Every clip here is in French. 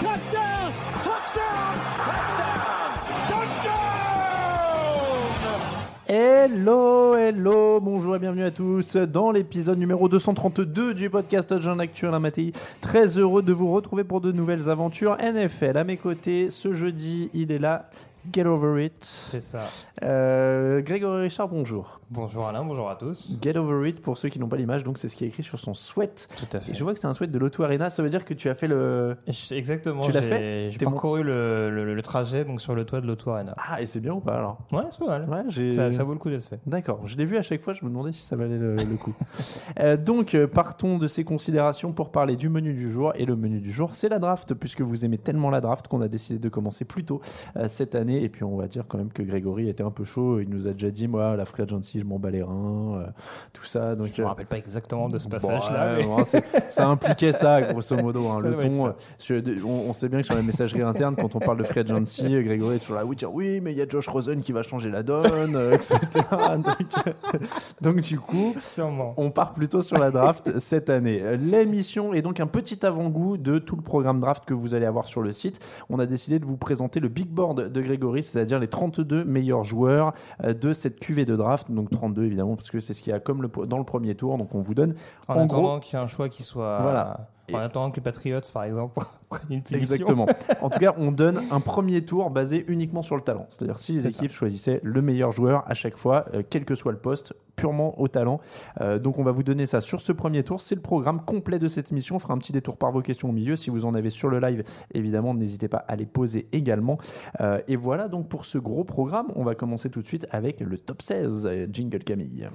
Touchdown. Touchdown. Touchdown. Hello, hello, bonjour et bienvenue à tous dans l'épisode numéro 232 du podcast Jean Actuel à Matéi. Très heureux de vous retrouver pour de nouvelles aventures NFL. À mes côtés, ce jeudi, il est là. Get over it. C'est ça. Euh, Grégory Richard, bonjour. Bonjour Alain, bonjour à tous. Get over it, pour ceux qui n'ont pas l'image, donc c'est ce qui est écrit sur son sweat. Tout à fait. Et je vois que c'est un sweat de l'Auto Arena, ça veut dire que tu as fait le. Exactement. Tu l'as j'ai- fait J'ai mon- parcouru le, le- le trajet donc sur le toit de l'Auto Arena. Ah, et c'est bien ou pas alors? Ouais, c'est pas mal. Ouais. Ça, ça vaut le coup d'être fait. D'accord, je l'ai vu à chaque fois, je me demandais si ça valait le, le coup. Euh, donc, euh, partons de ces considérations pour parler du menu du jour. Et le menu du jour, c'est la draft, puisque vous aimez tellement la draft qu'on a décidé de commencer plus tôt euh, cette année. Et puis, on va dire quand même que Grégory était un peu chaud. Il nous a déjà dit, moi, la free agency, je m'en bats les reins, euh, tout ça. Donc, Je me euh, rappelle pas exactement de ce Bon, passage-là. ouais, mais- ça impliquait ça, grosso modo. hein, le ton, euh, sur- on, on sait bien que sur la messagerie interne, quand on parle de free agency, Grégory est toujours là, oui, oui, mais il y a Josh Rosen qui va changer la donne, etc. donc, donc, du coup, Sûrement. on part plutôt sur la draft cette année. L'émission est donc un petit avant-goût de tout le programme draft que vous allez avoir sur le site. On a décidé de vous présenter le big board de Grégory, c'est-à-dire les 32 meilleurs joueurs euh, de cette cuvée de draft. Donc 32 évidemment, parce que c'est ce qu'il y a comme le, dans le premier tour. Donc on vous donne En, en attendant gros- qu'il y ait un choix qui soit. Voilà. En attendant que les Patriots, par exemple, prennent une punition. Exactement. En tout cas, on donne un premier tour basé uniquement sur le talent. C'est-à-dire si les équipes choisissaient le meilleur joueur à chaque fois, euh, quel que soit le poste, purement au talent. Euh, donc on va vous donner ça sur ce premier tour. C'est le programme complet de cette émission. On fera un petit détour par vos questions au milieu. Si vous en avez sur le live, évidemment, n'hésitez pas à les poser également. Euh, et voilà donc pour ce gros programme. On va commencer tout de suite avec le top 16. Euh, Jingle Camille.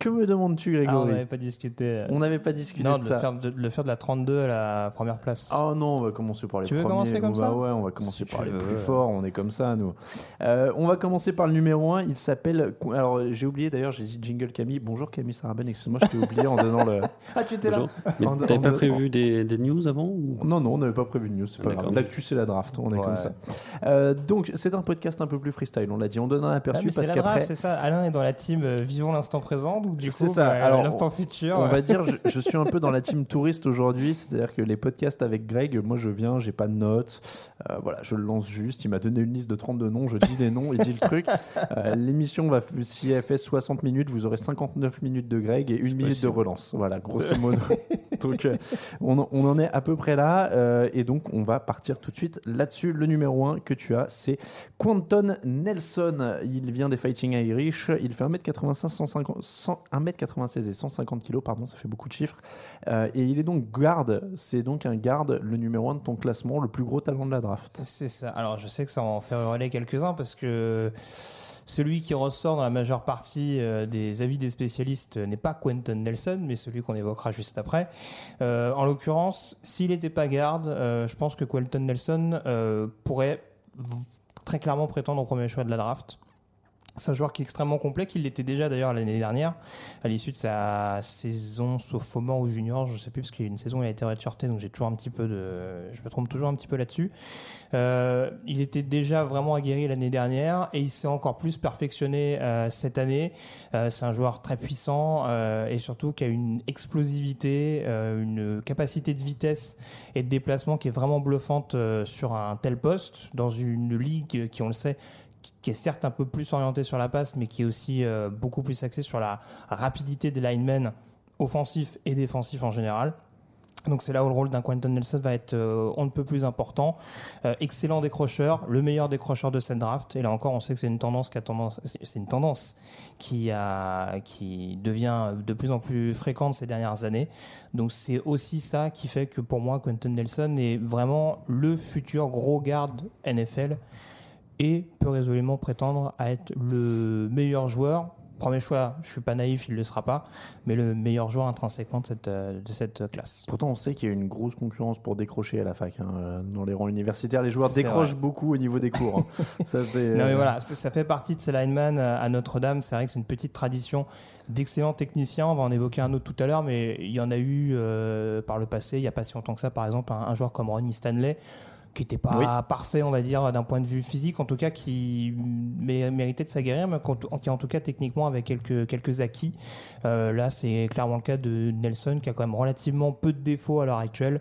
Que me demandes-tu, Ah, on Grégory n'avait pas discuté. On n'avait pas discuté non, de de ça. le, faire, de, de le faire de la 32 à la première place. Oh non, on va commencer par les Tu veux premiers. commencer comme Bah ça Ouais, on va commencer Si par les veux, plus ouais. forts. On est comme ça, nous. Euh, on va commencer par le numéro 1. Il s'appelle. Alors, j'ai oublié d'ailleurs, j'ai dit Jingle Camille. Bonjour Camille Saraben, excuse-moi, je t'ai oublié en donnant le. Ah, tu étais En- t'avais pas en- prévu des, des news avant ou... Non, non, on n'avait pas prévu de news, c'est pas grave. L'actu, c'est la draft, on est Ouais. comme ça. Euh, donc, c'est un podcast un peu plus freestyle, on l'a dit. On donne un Ah, aperçu c'est parce la qu'après. draft, c'est ça. Alain est dans la team euh, Vivons l'instant présent, donc du coup, ça. bah, Alors, l'instant futur. On va dire, je, je suis un peu dans la team touriste aujourd'hui, c'est-à-dire que les podcasts avec Greg, moi je viens, j'ai pas de notes, euh, voilà, je le lance juste. Il m'a donné une liste de 32 noms, je dis des noms, il dit le truc. Euh, L'émission va, si elle fait 60 minutes, vous aurez 59 minutes de Greg et une minute possible. de relance. Voilà, grosso modo. donc euh, on, on en est à peu près là, et donc on va partir tout de suite là-dessus. Le numéro 1 que tu as, c'est Quanton Nelson. Il vient des Fighting Irish, il fait 1m85, 150, 100 100 1m96 et 150 kg, pardon, ça fait beaucoup de chiffres. Euh, et il est donc garde, c'est donc un garde, le numéro 1 de ton classement, le plus gros talent de la draft. C'est ça. Alors, je sais que ça en fait relais quelques-uns parce que celui qui ressort dans la majeure partie euh, des avis des spécialistes n'est pas Quentin Nelson, mais celui qu'on évoquera juste après. Euh, en l'occurrence, s'il n'était pas garde, je pense que Quentin Nelson pourrait très clairement prétendre au premier choix de la draft. C'est un joueur qui est extrêmement complet, qu'il l'était déjà d'ailleurs l'année dernière, à l'issue de sa saison sophomore ou junior, je sais plus, parce qu'il y a une saison où il a été redshirté, donc j'ai toujours un petit peu de. Je me trompe toujours un petit peu là-dessus. Euh, il était déjà vraiment aguerri l'année dernière et il s'est encore plus perfectionné euh, cette année. Euh, c'est un joueur très puissant et surtout qui a une explosivité, une capacité de vitesse et de déplacement qui est vraiment bluffante sur un tel poste dans une ligue qui, on le sait, qui- est certes un peu plus orientée sur la passe, mais qui est aussi euh, beaucoup plus axée sur la rapidité des linemen offensifs et défensifs en général. Donc c'est là où le rôle d'un Quentin Nelson va être euh, on ne peut plus important. Euh, excellent décrocheur, le meilleur décrocheur de cette draft. Et là encore, on sait que c'est une tendance qui a une tendance qui qui devient de plus en plus fréquente ces dernières années. Donc c'est aussi ça qui fait que pour moi, Quentin Nelson est vraiment le futur gros garde NFL et peut résolument prétendre à être le meilleur joueur. Premier choix, je suis pas naïf, il ne le sera pas, mais le meilleur joueur intrinsèquement de cette, euh, de cette classe. Pourtant, on sait qu'il y a une grosse concurrence pour décrocher à la fac. hein. Euh, Dans les rangs universitaires, les joueurs décrochent vrai. beaucoup au niveau des cours. hein. ça, c'est, Non mais euh, voilà, ça ça fait partie de ces linemen à Notre-Dame. C'est vrai que c'est une petite tradition d'excellents techniciens. On va en évoquer un autre tout à l'heure, mais il y en a eu euh, par le passé. Il n'y a pas si longtemps que ça, par exemple, un, un joueur comme Ronnie Stanley qui n'était pas Oui. parfait, on va dire, d'un point de vue physique, en tout cas, qui mé- méritait de s'aguerrir, mais qui en tout cas techniquement avait quelques, quelques acquis. Euh, là, c'est clairement le cas de Nelson, qui a quand même relativement peu de défauts à l'heure actuelle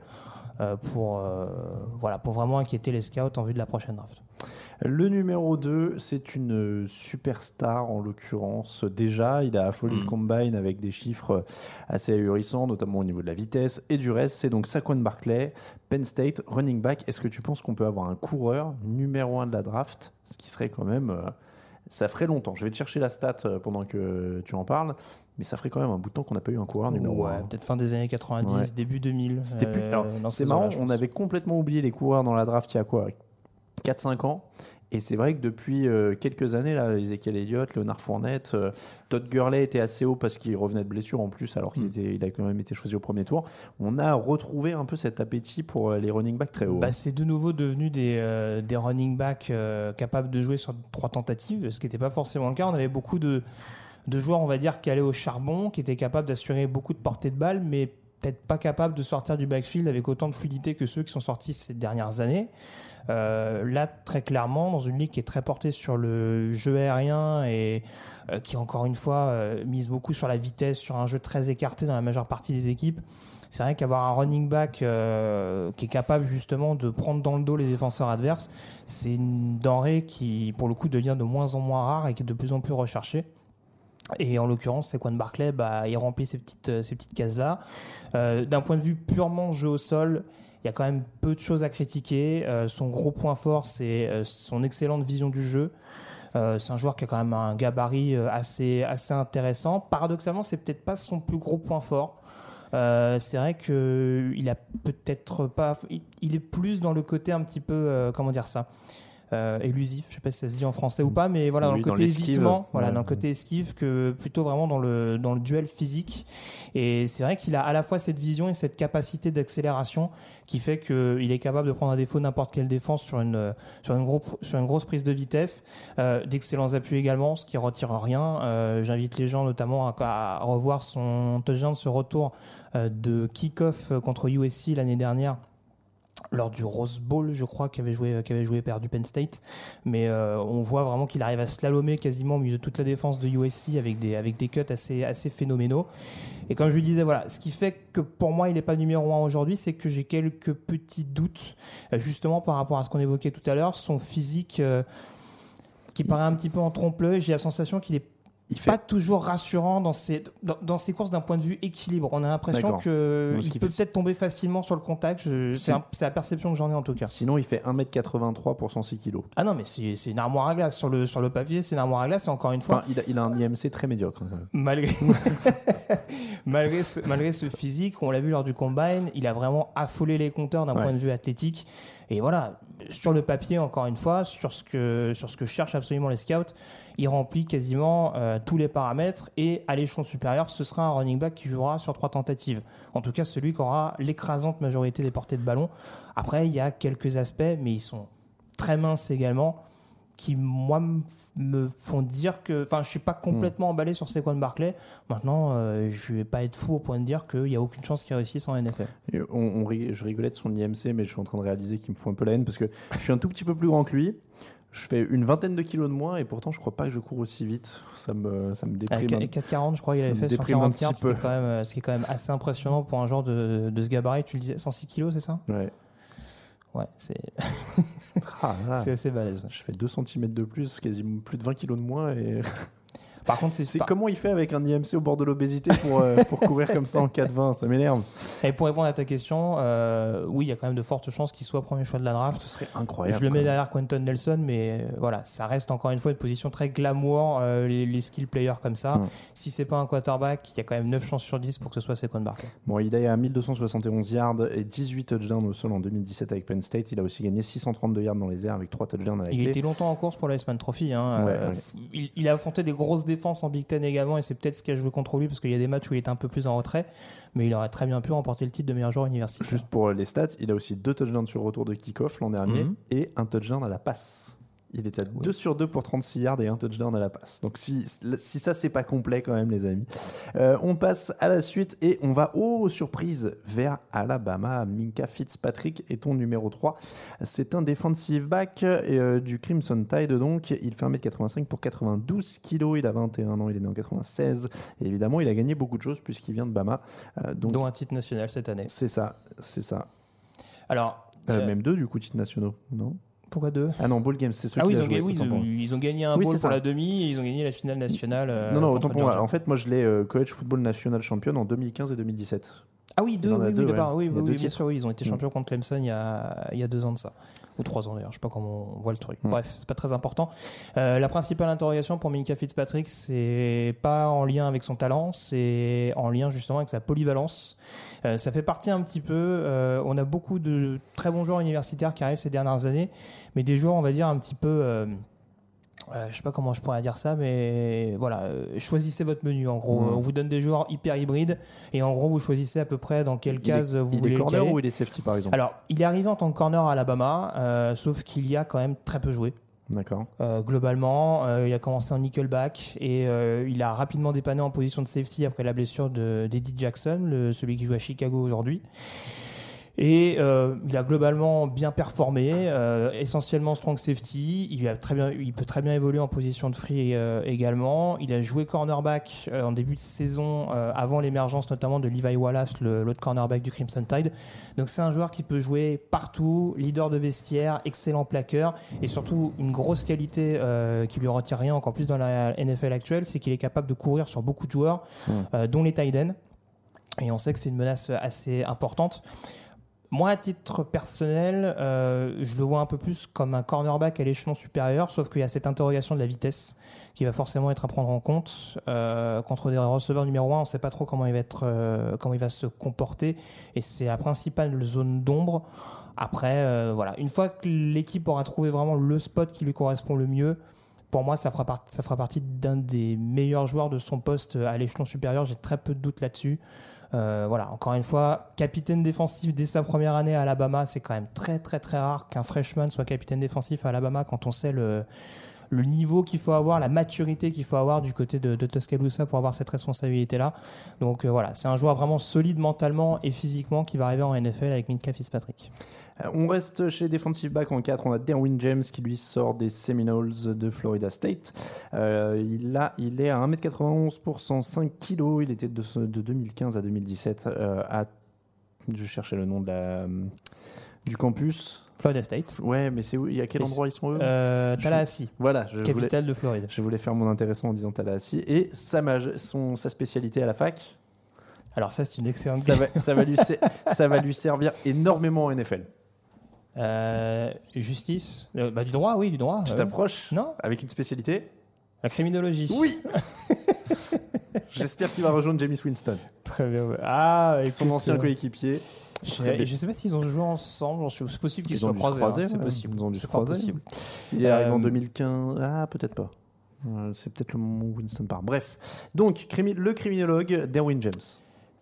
euh, pour, euh, voilà, pour vraiment inquiéter les scouts en vue de la prochaine draft. Le numéro 2, c'est une superstar en l'occurrence. Déjà, il a affolé Mm. le combine avec des chiffres assez ahurissants, notamment au niveau de la vitesse et du reste. C'est donc Saquon Barclay, Penn State, running back. Est-ce que tu penses qu'on peut avoir un coureur numéro 1 de la draft? Ce qui serait quand même. euh, ça ferait longtemps. Je vais te chercher la stat euh, pendant que tu en parles, mais ça ferait quand même un bout de temps qu'on n'a pas eu un coureur numéro Ouais, 1. peut-être fin des années 90, Ouais. début 2000. C'était plus. euh, c'est ces marrant, on avait complètement oublié les coureurs dans la draft il y a quoi? 4-5 ans? Et c'est vrai que depuis euh, quelques années, là, Ezekiel Elliott, Leonard Fournette, euh, Todd Gurley était assez haut parce qu'il revenait de blessure en plus, alors qu'il Mm. était, il a quand même été choisi au premier tour. On a retrouvé un peu cet appétit pour euh, les running backs très hauts. Bah, c'est de nouveau devenu des, euh, des running backs capables de jouer sur trois tentatives, ce qui n'était pas forcément le cas. On avait beaucoup de, de joueurs, on va dire, qui allaient au charbon, qui étaient capables d'assurer beaucoup de portée de balle, mais peut-être pas capables de sortir du backfield avec autant de fluidité que ceux qui sont sortis ces dernières années. Euh, là, très clairement, dans une ligue qui est très portée sur le jeu aérien et euh, qui, encore une fois, euh, mise beaucoup sur la vitesse, sur un jeu très écarté dans la majeure partie des équipes, c'est vrai qu'avoir un running back qui est capable justement de prendre dans le dos les défenseurs adverses, c'est une denrée qui, pour le coup, devient de moins en moins rare et qui est de plus en plus recherchée. Et en l'occurrence, Saquon Barclay, bah, il remplit ces petites, euh, ces petites cases-là. Euh, D'un point de vue purement jeu au sol, il y a quand même peu de choses à critiquer. Euh, son gros point fort, c'est son excellente vision du jeu. C'est un joueur qui a quand même un gabarit assez, assez intéressant. Paradoxalement, c'est peut-être pas son plus gros point fort. C'est vrai que il a peut-être pas. il- est plus dans le côté un petit peu, comment dire ça, euh, élusif. Je sais pas si ça se dit en français ou pas, mais voilà, dans le côté évitement, voilà, dans le côté esquive que plutôt vraiment dans le dans le duel physique. Et c'est vrai qu'il a à la fois cette vision et cette capacité d'accélération qui fait qu'il est capable de prendre à défaut n'importe quelle défense sur une sur une gros, sur une grosse prise de vitesse, euh, d'excellents appuis également, ce qui retire rien. Euh, J'invite les gens notamment à, à revoir son touchdown, ce retour euh, de kick-off contre USC l'année dernière lors du Rose Bowl, je crois, qu'avait joué, qu'avait joué perdu Penn State. Mais euh, on voit vraiment qu'il arrive à slalomer quasiment au milieu de toute la défense de USC avec des, avec des cuts assez, assez phénoménaux. Et comme je disais, voilà, ce qui fait que pour moi, il n'est pas numéro un aujourd'hui, c'est que j'ai quelques petits doutes, euh, justement par rapport à ce qu'on évoquait tout à l'heure, son physique euh, qui paraît un petit peu en trompe-l'œil. J'ai la sensation qu'il est Il fait pas toujours rassurant dans ses, dans, dans ses courses d'un point de vue équilibre. On a l'impression D'accord. que Donc, ce il qui peut fait- peut-être tomber facilement sur le contact. C'est un- la perception que j'en ai en tout cas. Sinon, il fait 1m83 pour 106 kg. Ah non, mais c'est une armoire à glace. Sur le, sur le papier, c'est une armoire à glace. Et encore une fois, Enfin, il a, il a un IMC très médiocre. malgré, malgré, ce, malgré ce physique, on l'a vu lors du combine, il a vraiment affolé les compteurs d'un Ouais. point de vue athlétique. Et voilà, sur le papier, encore une fois, sur ce que, cherchent absolument les scouts, il remplit quasiment euh, tous les paramètres. Et à l'échelon supérieur, ce sera un running back qui jouera sur trois tentatives. En tout cas, celui qui aura l'écrasante majorité des portées de ballon. Après, il y a quelques aspects, mais ils sont très minces également qui moi me- font dire que enfin je suis pas complètement emballé sur Saquon Barclay maintenant euh, je vais pas être fou au point de dire qu'il y a aucune chance qu'il réussisse en NFL Et on, on je rigolais de son IMC, mais je suis en train de réaliser qu'il me fout un peu la haine parce que je suis un tout petit peu plus grand que lui. Je fais une vingtaine de kilos de moins et pourtant je crois pas que je cours aussi vite. Ça me, ça me déprime. Un- 4,40 je crois qu'il avait fait sur déprime un 40 petit yards ce qui, est quand même, assez impressionnant pour un joueur de, de ce gabarit tu le disais 106 kilos c'est ça? Ouais. Ouais c'est Ah, assez balèze je fais 2 cm de plus, quasiment plus de 20 kilos de moins. Et... par contre c'est pas- comment il fait avec un IMC au bord de l'obésité pour, euh, pour courir comme ça en 4,20 Ça m'énerve. et pour répondre à ta question euh, oui il y a quand même de fortes chances qu'il soit premier choix de la draft Ce serait incroyable. Je le mets derrière Quentin Nelson, mais euh, voilà, ça reste encore une fois une position très glamour, euh, les, les skill players comme ça. Mm. Si c'est pas un quarterback, il y a quand même 9 chances sur 10 pour que ce soit Saquon Barkley. Bon, il est à 1271 yards et 18 touchdowns au sol en 2017 avec Penn State. Il a aussi gagné 632 yards dans les airs avec 3 touchdowns à la Il clé. était longtemps en course pour la Iceman Trophy. Hein. Ouais, Euh, ouais. Il, il a affronté des grosses défenses en Big Ten également, et c'est peut-être ce qui a joué contre lui, parce qu'il y a des matchs où il était un peu plus en retrait, mais il aurait très bien pu remporter le titre de meilleur joueur universitaire. Juste pour les stats, il a aussi deux touchdowns sur retour de kick-off l'an dernier Mhm. et un touchdown à la passe. Il est à 2 sur 2 pour 36 yards et un touchdown à la passe. Donc si, si ça c'est pas complet quand même les amis. Euh, on passe à la suite et on va, oh surprise, vers Alabama. Minka Fitzpatrick est ton numéro 3. C'est un defensive back euh, du Crimson Tide donc. Il fait 1m85 pour 92 kilos. Il a 21 ans, il est né en 96. Et évidemment il a gagné beaucoup de choses puisqu'il vient de Bama. Euh, donc Dont un titre national cette année. c'est ça, c'est ça. Alors, même deux du coup titres nationaux, non? Pourquoi deux Ah non, Ball Games, c'est ceux ah qui oui, ils a ont, joué. oui, ils, ont, moi. ils ont gagné un Oui, bowl c'est pour ça. la demi et ils ont gagné la finale nationale. euh, non, non, autant pour moi. En fait, moi, je l'ai euh, college football national champion en 2015 et 2017. Ah oui, deux, oui, deux, ouais. Oui, deux oui, bien sûr, oui, ils ont été Mm. champions contre Clemson il y, a, il y a deux ans de ça. Ou trois ans d'ailleurs, je sais pas comment on voit le truc. Mm. Bref, c'est pas très important. Euh, la principale interrogation pour Minka Fitzpatrick, c'est pas en lien avec son talent, c'est en lien justement avec sa polyvalence. Euh, ça fait partie un petit peu. euh, on a beaucoup de très bons joueurs universitaires qui arrivent ces dernières années, mais des joueurs, on va dire, un petit peu. euh, euh, je sais pas comment je pourrais dire ça, mais voilà, euh, choisissez votre menu. En gros, on vous donne des joueurs hyper hybrides et en gros, vous choisissez à peu près dans quelle Il case est, vous il voulez est le corner ou il est safety par exemple? Alors, il est arrivé en tant que corner à Alabama, euh, sauf qu'il y a quand même très peu joué. D'accord. Euh, globalement, euh, il a commencé en nickelback et euh, il a rapidement dépanné en position de safety après la blessure de- d'Eddie Jackson, celui qui joue à Chicago aujourd'hui. Et euh, il a globalement bien performé, euh, essentiellement strong safety. Il, a très bien, il peut très bien évoluer en position de free euh, également. Il a joué cornerback en début de saison, avant l'émergence notamment de Levi Wallace, l'autre cornerback du Crimson Tide. Donc c'est un joueur qui peut jouer partout, leader de vestiaire, excellent plaqueur et surtout une grosse qualité qui lui retire rien encore plus dans la NFL actuelle, c'est qu'il est capable de courir sur beaucoup de joueurs, dont les tight ends. Et on sait que c'est une menace assez importante. Moi, à titre personnel, euh, je le vois un peu plus comme un cornerback à l'échelon supérieur, sauf qu'il y a cette interrogation de la vitesse qui va forcément être à prendre en compte. Euh, contre des receveurs numéro 1, on ne sait pas trop comment il va, être, euh, comment il va se comporter, et c'est la principale zone d'ombre. Après, voilà, une fois que l'équipe aura trouvé vraiment le spot qui lui correspond le mieux, pour moi, ça fera, ça fera partie d'un des meilleurs joueurs de son poste à l'échelon supérieur. J'ai très peu de doutes là-dessus. Euh, voilà, encore une fois, capitaine défensif dès sa première année à Alabama, c'est quand même très très très rare qu'un freshman soit capitaine défensif à Alabama quand on sait le, niveau qu'il faut avoir, la maturité qu'il faut avoir du côté de, de Tuscaloosa pour avoir cette responsabilité-là. Donc euh, voilà, c'est un joueur vraiment solide mentalement et physiquement qui va arriver en NFL avec Minka Fitzpatrick. Euh, On reste chez defensive back en 4. On a Derwin James qui lui sort des Seminoles de Florida State. Euh, il, a, il est à 1m91 pour 105 kg. Il était de, ce- de 2015 à 2017 euh, à. Je cherchais le nom de la, du campus. Florida State. Ouais, mais c'est où Et à quel endroit ils sont eux? Euh, Je- Tallahassee, Voilà, je voulais, capitale de Floride. je voulais faire mon intéressant en disant Tallahassee. Et sa, son, sa spécialité à la fac, Alors ça, c'est une excellente ça va, ça, va lui, ça va lui servir énormément en NFL. Euh, justice Euh, bah, Du droit, oui, du droit. Tu ouais. t'approches Non, avec une spécialité la criminologie. Oui J'espère qu'il va rejoindre James Winston, Très bien. ouais. Ah, son écoute, ancien euh, coéquipier. Je bien. sais, pas s'ils ont joué ensemble. C'est possible qu'ils soient croisés. hein, C'est ouais. possible. Ils ont dû se croiser. possible. Il est arrivé en Euh, 2015. Ah, peut-être pas. Euh, C'est peut-être le moment où Winston part. Bref. Donc, le criminologue Derwin James.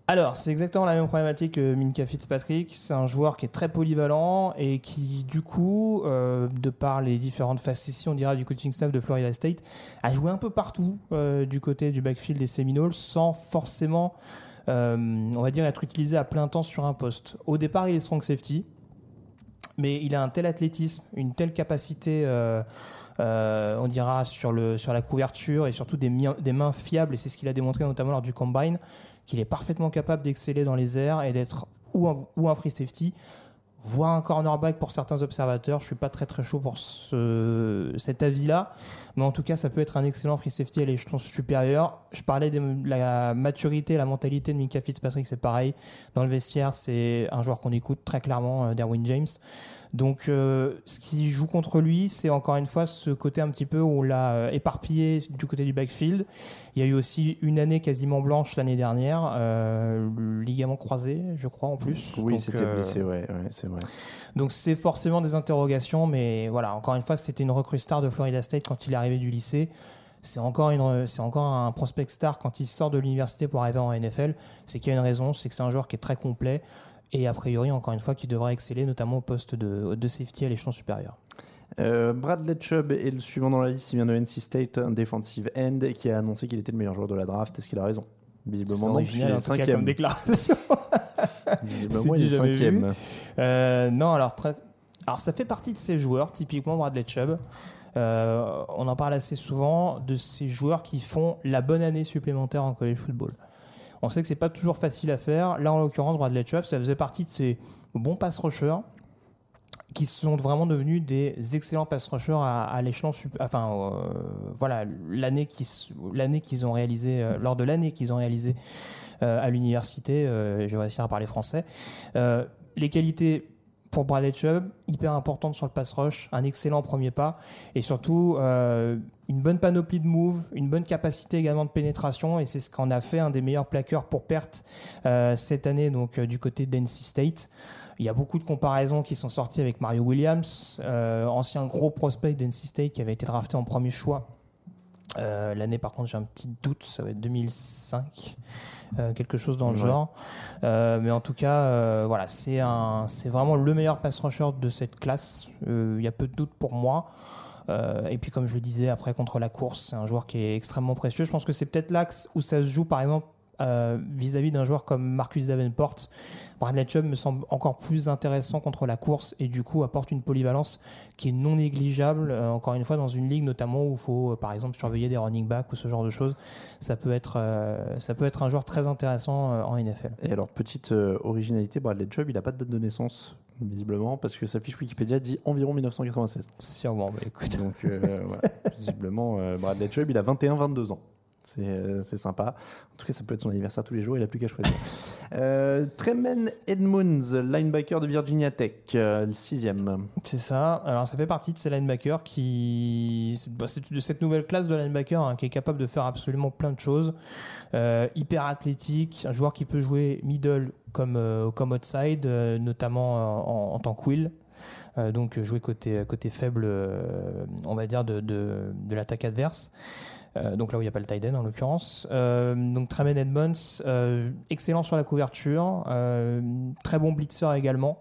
Alors, c'est exactement la même problématique que Minka Fitzpatrick. C'est un joueur qui est très polyvalent et qui, du coup, euh, de par les différentes facéties, on dirait, du coaching staff de Florida State, a joué un peu partout euh, du côté du backfield des Seminoles sans forcément, euh, on va dire, être utilisé à plein temps sur un poste. Au départ, il est strong safety, mais il a un tel athlétisme, une telle capacité. on dira sur, le, sur la couverture et surtout des mains fiables, et c'est ce qu'il a démontré notamment lors du combine, qu'il est parfaitement capable d'exceller dans les airs et d'être ou un, free safety, voire un cornerback pour certains observateurs. Je suis pas très très chaud pour ce, cet avis-là, mais en tout cas, ça peut être un excellent free safety à l'échelon supérieur. Je parlais de la maturité, la mentalité de Mika Fitzpatrick, c'est pareil. Dans le vestiaire, c'est un joueur qu'on écoute très clairement, euh, Derwin James. Donc, euh, ce qui joue contre lui, c'est encore une fois ce côté un petit peu où on l'a euh, éparpillé du côté du backfield. Il y a eu aussi une année quasiment blanche l'année dernière, euh, ligament croisé, je crois en plus. Oui, c'était euh, blessé, ouais, ouais, c'est vrai. donc c'est forcément des interrogations, mais voilà, encore une fois, c'était une recrue star de Florida State quand il est arrivé du lycée. C'est encore, une, c'est encore un prospect star quand il sort de l'université pour arriver en NFL. C'est qu'il y a une raison, c'est que c'est un joueur qui est très complet et a priori, encore une fois, qui devrait exceller, notamment au poste de, de safety à l'échelon supérieur. Euh, Bradley Chubb est le suivant dans la liste. Il vient de NC State, un defensive end qui a annoncé qu'il était le meilleur joueur de la draft. Est-ce qu'il a raison? Visiblement, non, puisqu'il est cinquième. comme déclaration. Visiblement, C'est il est jamais cinquième. Euh, non, alors, très... alors ça fait partie de ces joueurs, typiquement Bradley Chubb. Euh, on en parle assez souvent de ces joueurs qui font la bonne année supplémentaire en college football. On sait que c'est pas toujours facile à faire. Là, en l'occurrence, Bradley Chubb, ça faisait partie de ces bons pass rushers qui sont vraiment devenus des excellents pass rushers à, l'échelon enfin euh, voilà l'année qui l'année qu'ils ont réalisé euh, lors de l'année qu'ils ont réalisé à l'université je vais réussir à parler français les qualités pour Bradley Chubb hyper importantes sur le pass rush un excellent premier pas et surtout euh, une bonne panoplie de moves une bonne capacité également de pénétration et c'est ce qu'en a fait un des meilleurs plaqueurs pour perte euh, cette année donc euh, du côté d'NC State il y a beaucoup de comparaisons qui sont sorties avec Mario Williams, ancien gros prospect d'NC State qui avait été drafté en premier choix. Euh, L'année, par contre, j'ai un petit doute, ça va être 2005, euh, quelque chose dans le Ouais. genre. Euh, mais en tout cas, euh, voilà, c'est un, c'est vraiment le meilleur pass rusher de cette classe. Euh, Il y a peu de doute pour moi. Euh, et puis, comme je le disais, après contre la course, c'est un joueur qui est extrêmement précieux. Je pense que c'est peut-être l'axe où ça se joue, par exemple, vis-à-vis d'un joueur comme Marcus Davenport. Bradley Chubb me semble encore plus intéressant contre la course et du coup apporte une polyvalence qui est non négligeable. euh, encore une fois, dans une ligue notamment où il faut, euh, par exemple, surveiller des running backs ou ce genre de choses, ça peut être, euh, ça peut être un joueur très intéressant euh, en NFL. Et alors, petite euh, originalité, Bradley Chubb, il n'a pas de date de naissance, visiblement, parce que sa fiche Wikipédia dit environ 1996. Sûrement, bah, écoute. Donc, euh, voilà. visiblement, euh, Bradley Chubb, il a 21-22 ans. C'est euh, c'est sympa. En tout cas, ça peut être son anniversaire tous les jours, il n'a plus qu'à choisir. euh, Tremen Edmonds, linebacker de Virginia Tech, euh, le sixième. C'est ça. Alors, ça fait partie de ces linebackers qui. c'est- bah, C'est de cette nouvelle classe de linebacker hein, qui est capable de faire absolument plein de choses. Euh, hyper athlétique, un joueur qui peut jouer middle comme, comme outside, notamment en, en tant que will. Donc, jouer côté, côté faible, on va dire, de, de, de l'attaque adverse. Euh, donc là où il n'y a pas le tight en l'occurrence. Euh, donc Tremaine Edmonds, euh, excellent sur la couverture, très bon blitzer également.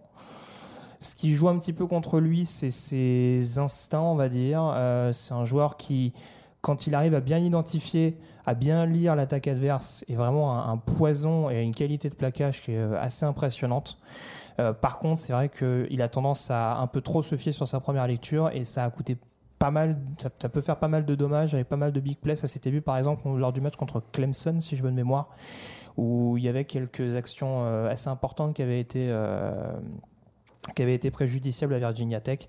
Ce qui joue un petit peu contre lui, c'est ses instincts, on va dire. C'est un joueur qui, quand il arrive à bien identifier, à bien lire l'attaque adverse, est vraiment un, poison et une qualité de plaquage qui est assez impressionnante. Par contre, c'est vrai qu'il a tendance à un peu trop se fier sur sa première lecture et ça a coûté pas mal, ça, peut faire pas mal de dommages avec pas mal de big plays. Ça s'était vu par exemple lors du match contre Clemson, si je bonne mémoire, où il y avait quelques actions euh, assez importantes qui avaient été, euh, qui avait été préjudiciable à Virginia Tech.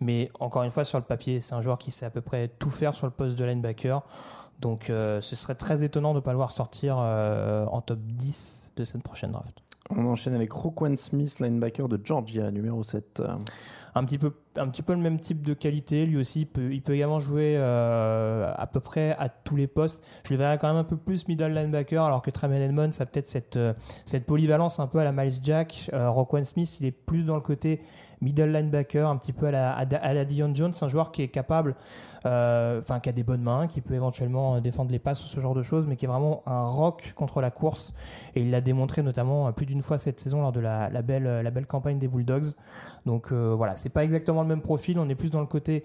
Mais encore une fois, sur le papier, c'est un joueur qui sait à peu près tout faire sur le poste de linebacker. Donc euh, ce serait très étonnant de ne pas le voir sortir euh, en top 10 de cette prochaine draft. On enchaîne avec Roquan Smith, linebacker de Georgia, numéro 7. Un petit, peu, un petit peu le même type de qualité. Lui aussi, il peut, également jouer euh, à peu près à tous les postes. Je le verrais quand même un peu plus middle linebacker, alors que Tremaine Edmonds a peut-être cette, euh, cette polyvalence un peu à la Miles Jack. Euh, Roquan Smith, il est plus dans le côté middle linebacker, un petit peu à la, à la Dion Jones, un joueur qui est capable, euh, enfin qui a des bonnes mains, qui peut éventuellement euh, défendre les passes ou ce genre de choses, mais qui est vraiment un rock contre la course. Et il l'a démontré notamment euh, plus d'une fois cette saison lors de la, la, belle, la belle campagne des Bulldogs. Donc euh, voilà, c'est pas exactement le même profil, on est plus dans le côté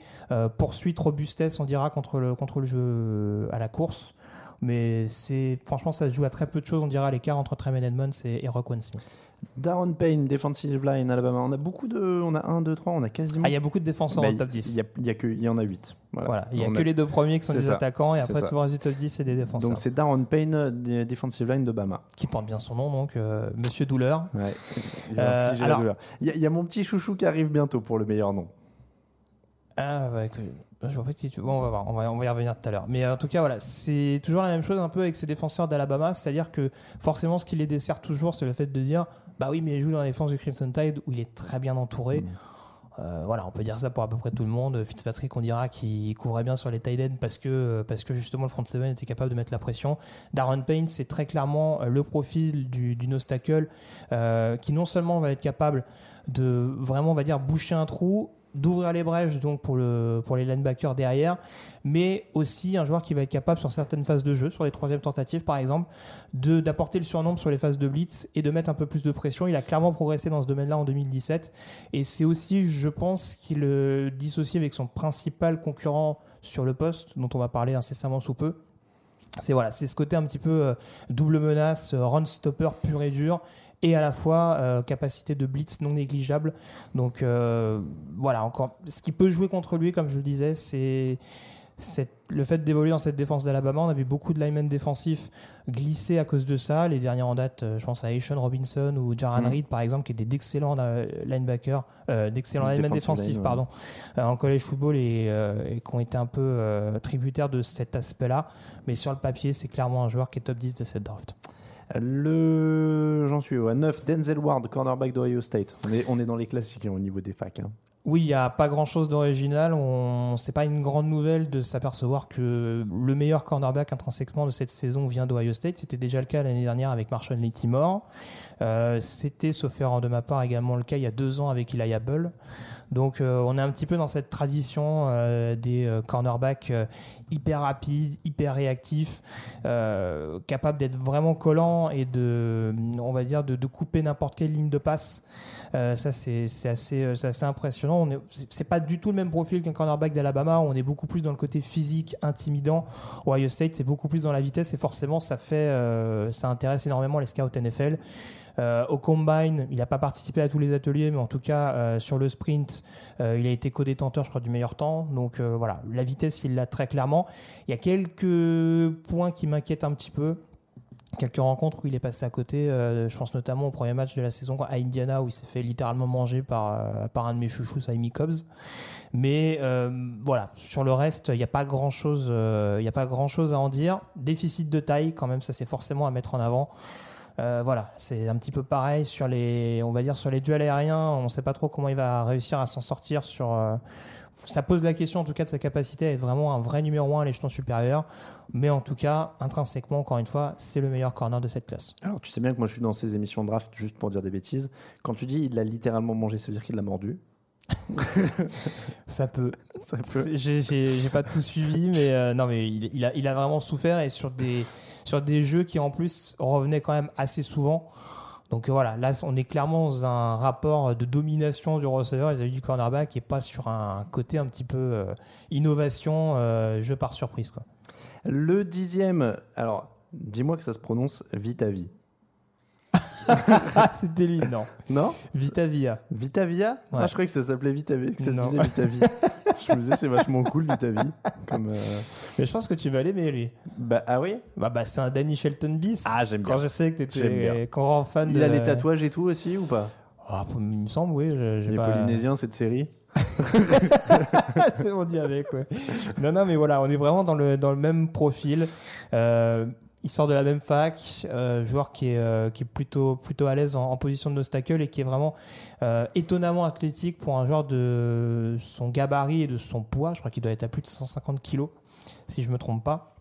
poursuite, robustesse, on dira, contre le, contre le jeu à la course. Mais c'est franchement, ça se joue à très peu de choses, on dira, à l'écart entre Tremaine Edmonds et, et Roquan Smith. Darren Payne, defensive line, Alabama. On a beaucoup de. On a 1, 2, 3, on a quasiment. Ah, il y a beaucoup de défenseurs Bah, dans le top Il 10. y, a- il y a il y en a 8. Voilà. Voilà, il y a On que les deux premiers qui sont des ça. attaquants et après tout le reste du top 10 c'est des défenseurs. Donc c'est Darren Payne, euh, defensive line de Bama. qui porte bien son nom donc euh, Monsieur Douleur. Ouais. Il, Euh, a alors- il, y a, y a mon petit chouchou qui arrive bientôt pour le meilleur nom. Ah ouais, je vois pas qui tu. Bon, on va voir, on va, on va y revenir tout à l'heure. Mais euh, en tout cas, voilà, c'est toujours la même chose un peu avec ces défenseurs d'Alabama, c'est-à-dire que forcément, ce qui les dessert toujours, c'est le fait de dire, bah oui, mais il joue dans la défense du Crimson Tide où il est très bien entouré. Mm. Euh, voilà, on peut dire ça pour à peu près tout le monde. Fitzpatrick, on dira qu'il couvrait bien sur les tight ends parce que, parce que justement le front seven était capable de mettre la pression. Darren Payne, c'est très clairement euh, le profil du, du nose tackle euh, qui non seulement va être capable de vraiment, on va dire, boucher un trou, d'ouvrir les brèches donc pour, le, pour les linebackers derrière, mais aussi un joueur qui va être capable sur certaines phases de jeu, sur les troisièmes tentatives par exemple, de d'apporter le surnombre sur les phases de blitz et de mettre un peu plus de pression. Il a clairement progressé dans ce domaine-là en 2017 et c'est aussi, je pense, qu'il le dissocie avec son principal concurrent sur le poste, dont on va parler incessamment sous peu. C'est voilà, c'est ce côté un petit peu euh, double menace, euh, run stopper pur et dur, et à la fois euh, capacité de blitz non négligeable. Donc euh, voilà, encore, ce qui peut jouer contre lui, comme je le disais, c'est le fait d'évoluer dans cette défense d'Alabama. On a vu beaucoup de linemen défensifs glisser à cause de ça. Les derniers en date, euh, je pense à Aishon Robinson ou Jaran Mhm. Reed, par exemple, qui étaient d'excellents linebackers, euh, d'excellents linemen défensifs, line, pardon, en college football et, euh, et qui ont été un peu euh, tributaires de cet aspect-là. Mais sur le papier, c'est clairement un joueur qui est top 10 de cette draft. Le. J'en suis au 9. Denzel Ward, cornerback d'Ohio State. On est, on est dans les classiques hein, au niveau des facs. hein. Oui, il n'y a pas grand-chose d'original. On... C'est pas une grande nouvelle de s'apercevoir que le meilleur cornerback intrinsèquement de cette saison vient d'Ohio State. C'était déjà le cas l'année dernière avec Marshall Lattimore. Euh, C'était, sauf erreur de ma part, également le cas il y a deux ans avec Elijah Bull. Donc euh, on est un petit peu dans cette tradition euh, des euh, cornerbacks hyper rapides, hyper réactifs, capables d'être vraiment collants et de, on va dire, de, couper n'importe quelle ligne de passe. Ça c'est assez, assez impressionnant. On est- C'est pas du tout le même profil qu'un cornerback d'Alabama. On est beaucoup plus dans le côté physique, intimidant. Ohio State c'est beaucoup plus dans la vitesse et forcément ça fait, ça intéresse énormément les scouts NFL. Au combine, il n'a pas participé à tous les ateliers, mais en tout cas sur le sprint, euh, il a été co-détenteur, je crois, du meilleur temps. Donc euh, voilà, la vitesse, il l'a très clairement. Il y a quelques points qui m'inquiètent un petit peu. Quelques rencontres où il est passé à côté. euh, je pense notamment au premier match de la saison à Indiana où il s'est fait littéralement manger par, par un de mes chouchous, Saimi Cobbs. Mais voilà, sur le reste, il n'y a pas grand chose, il n'y a pas grand chose à en dire. Déficit de taille, quand même, ça c'est forcément à mettre en avant. Euh, voilà, c'est un petit peu pareil sur les, on va dire sur les duels aériens. On ne sait pas trop comment il va réussir à s'en sortir. Sur, euh, ça pose la question en tout cas de sa capacité à être vraiment un vrai numéro un à l'échelon supérieur. Mais en tout cas, intrinsèquement, encore une fois, c'est le meilleur corner de cette classe. Alors, tu sais bien que moi, je suis dans ces émissions de draft juste pour dire des bêtises. Quand tu dis il l'a littéralement mangé, ça veut dire qu'il l'a mordu. Ça peut. Ça peut. J'ai pas tout suivi, mais euh, non, mais il, il a, il a vraiment souffert et sur des, sur des jeux qui en plus revenaient quand même assez souvent. Donc voilà, là on est clairement dans un rapport de domination du receveur vis-à-vis du cornerback et pas sur un côté un petit peu euh, innovation, euh, jeu par surprise. Quoi. Le dixième, alors, dis-moi que ça se prononce Vitavie. Ah, c'était lui, non. Non Vitavia? Vitavia Ouais. Ah, je croyais que ça s'appelait Vitavie, que ça se disait Vitavie. je me disais, c'est vachement cool, Vitavie. Comme, euh, Mais je pense que tu vas l'aimer lui. Bah, ah oui? Bah, bah c'est un Danny Shelton bis. Ah, j'aime Quand bien. je sais que t'étais grand fan Il de... a les tatouages et tout aussi ou pas? Ah, il me semble, oui. je- Les pas- Polynésiens, cette série c'est on dit avec, ouais. Non, non, mais voilà, on est vraiment dans le, dans le même profil. Euh, il sort de la même fac, euh, joueur qui est, euh, plutôt, à l'aise en, position de nostacle et qui est vraiment euh, étonnamment athlétique pour un joueur de son gabarit et de son poids. Je crois qu'il doit être à plus de 150 kilos, si je me trompe pas.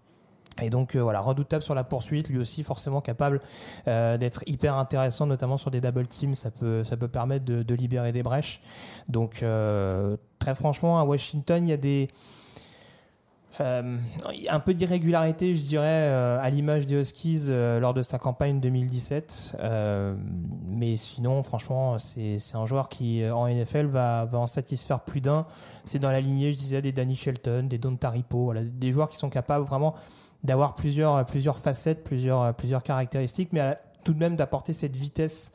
Et donc voilà, redoutable sur la poursuite, lui aussi forcément capable d'être hyper intéressant, notamment sur des double teams, ça peut, permettre de, libérer des brèches. Donc très franchement, à Washington, il y a des... euh, un peu d'irrégularité, je dirais, euh, à l'image des Huskies euh, lors de sa campagne 2017. Euh, mais sinon, franchement, c'est un joueur qui, en NFL, va, en satisfaire plus d'un. C'est dans la lignée, je disais, des Danny Shelton, des Don Taripo, des joueurs qui sont capables vraiment d'avoir plusieurs, plusieurs facettes, plusieurs, plusieurs caractéristiques, mais tout de même d'apporter cette vitesse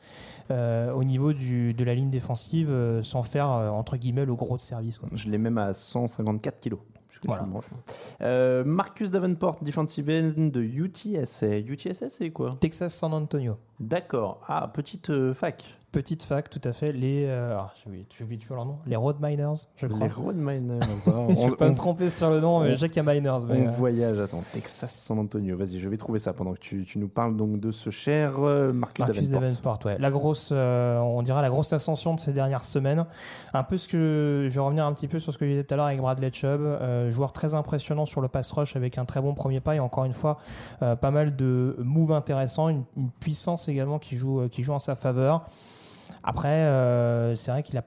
au niveau de la ligne défensive sans faire, entre guillemets, le gros de service. Je l'ai même à 154 kilos. Voilà. Euh, Marcus Davenport, defensive end de UTSA. UTSA, c'est quoi? Texas San Antonio. D'accord. Ah, petite euh, fac. Petite fac, tout à fait. Les, euh, alors, toujours leur nom. Les Road Miners, je crois. Les Road Miners. je on, vais pas on- me tromper sur le nom, mais je sais Miners. mais, on euh, voyage. Attends, Texas San Antonio. Vas-y, je vais trouver ça pendant que tu, tu nous parles donc de ce cher euh, Marcus, Marcus Davenport. Davenport, ouais. La grosse, euh, on dirait la grosse ascension de ces dernières semaines. Un peu ce que, je vais revenir un petit peu sur ce que je disais tout à l'heure avec Bradley Chubb, euh, joueur très impressionnant sur le pass rush avec un très bon premier pas et encore une fois, euh, pas mal de moves intéressants, une, une puissance également qui joue, euh, qui joue en sa faveur. Après, euh, c'est vrai qu'il a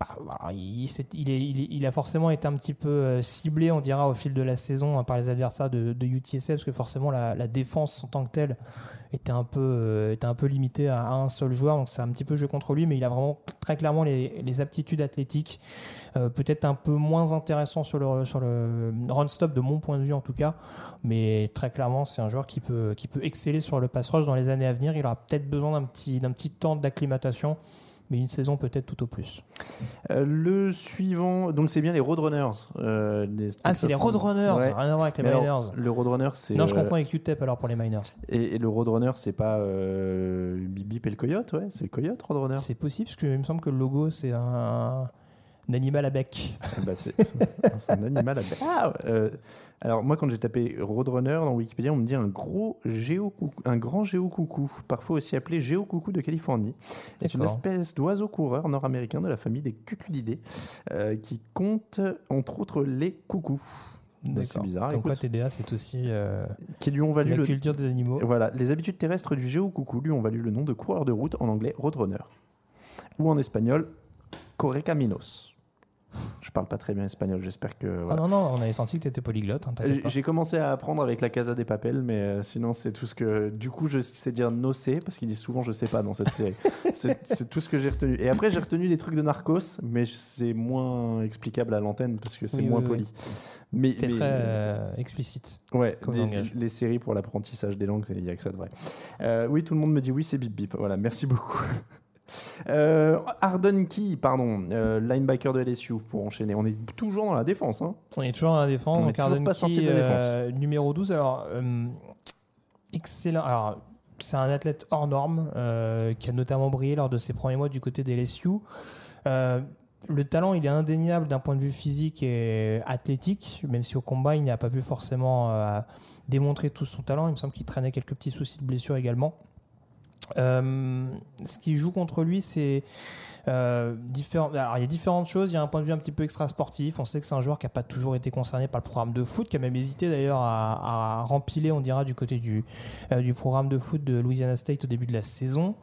bah, il, a forcément été un petit peu euh, ciblé, on dira, au fil de la saison hein, par les adversaires de, de UTSA, parce que forcément la, défense en tant que telle était un peu, euh, limitée à, un seul joueur, donc c'est un petit peu jeu contre lui, mais il a vraiment très clairement les, aptitudes athlétiques, euh, peut-être un peu moins intéressant sur le, run-stop de mon point de vue en tout cas, mais très clairement c'est un joueur qui peut, exceller sur le pass rush dans les années à venir, il aura peut-être besoin d'un petit temps d'acclimatation, mais une saison peut-être tout au plus. Euh, le suivant, donc c'est bien les Roadrunners. euh, les Ah, c'est les Roadrunners, Ouais. rien à voir avec les Mais alors, Miners. le Roadrunner, c'est. Non, je euh, confonds avec UTEP alors pour les Miners. Et, et le Roadrunner, c'est pas euh, Bip et le Coyote, ouais C'est le Coyote, Roadrunner C'est possible, parce qu'il me semble que le logo, c'est un, un animal à bec. Ah bah, c'est un animal à Ah, euh, alors moi quand j'ai tapé Roadrunner dans Wikipédia, on me dit un gros géocoucou, un grand géocoucou, parfois aussi appelé géocoucou de Californie. C'est une espèce d'oiseau coureur nord-américain de la famille des cuculidés euh, qui compte entre autres les coucous. Bah, c'est bizarre. Comme quoi, écoute, TDA, c'est aussi euh, qui lui ont valu la le culture des animaux. voilà, les habitudes terrestres du géocoucou lui ont valu le nom de coureur de route en anglais Roadrunner ou en espagnol Correcaminos. Parle pas très bien espagnol, j'espère que Ah non, non, on avait senti que tu étais polyglotte. hein, J'ai commencé à apprendre avec la Casa des Papels, mais euh, sinon c'est tout ce que. Du coup, je sais dire nocé parce qu'il dit souvent je sais pas dans cette série. c'est tout ce que j'ai retenu. Et après, j'ai retenu des trucs de Narcos, mais c'est moins explicable à l'antenne parce que c'est Oui, moins oui, oui. poli. Mais, mais- très euh, explicite. Ouais, comme les, les séries pour l'apprentissage des langues, il n'y a que ça de vrai. Euh, oui, tout le monde me dit oui, c'est bip bip. Voilà, merci beaucoup. Euh, Arden Key, pardon, euh, linebacker de LSU pour enchaîner. On est toujours dans la défense. Hein. On est toujours dans la défense. On donc Arden pas Key, de la défense. euh, numéro 12. Alors, euh, excellent. Alors, c'est un athlète hors norme qui a notamment brillé lors de ses premiers mois du côté des LSU. Le talent, il est indéniable d'un point de vue physique et athlétique, même si au combat, il n'a pas pu forcément démontrer tout son talent. Il me semble qu'il traînait quelques petits soucis de blessure également. Euh, ce qui joue contre lui, c'est euh. Alors, il y a différentes choses. Il y a un point de vue un petit peu extra sportif. On sait que c'est un joueur qui n'a pas toujours été concerné par le programme de foot, qui a même hésité d'ailleurs à, à rempiler, on dira, du côté du, euh, du programme de foot de Louisiana State au début de la saison.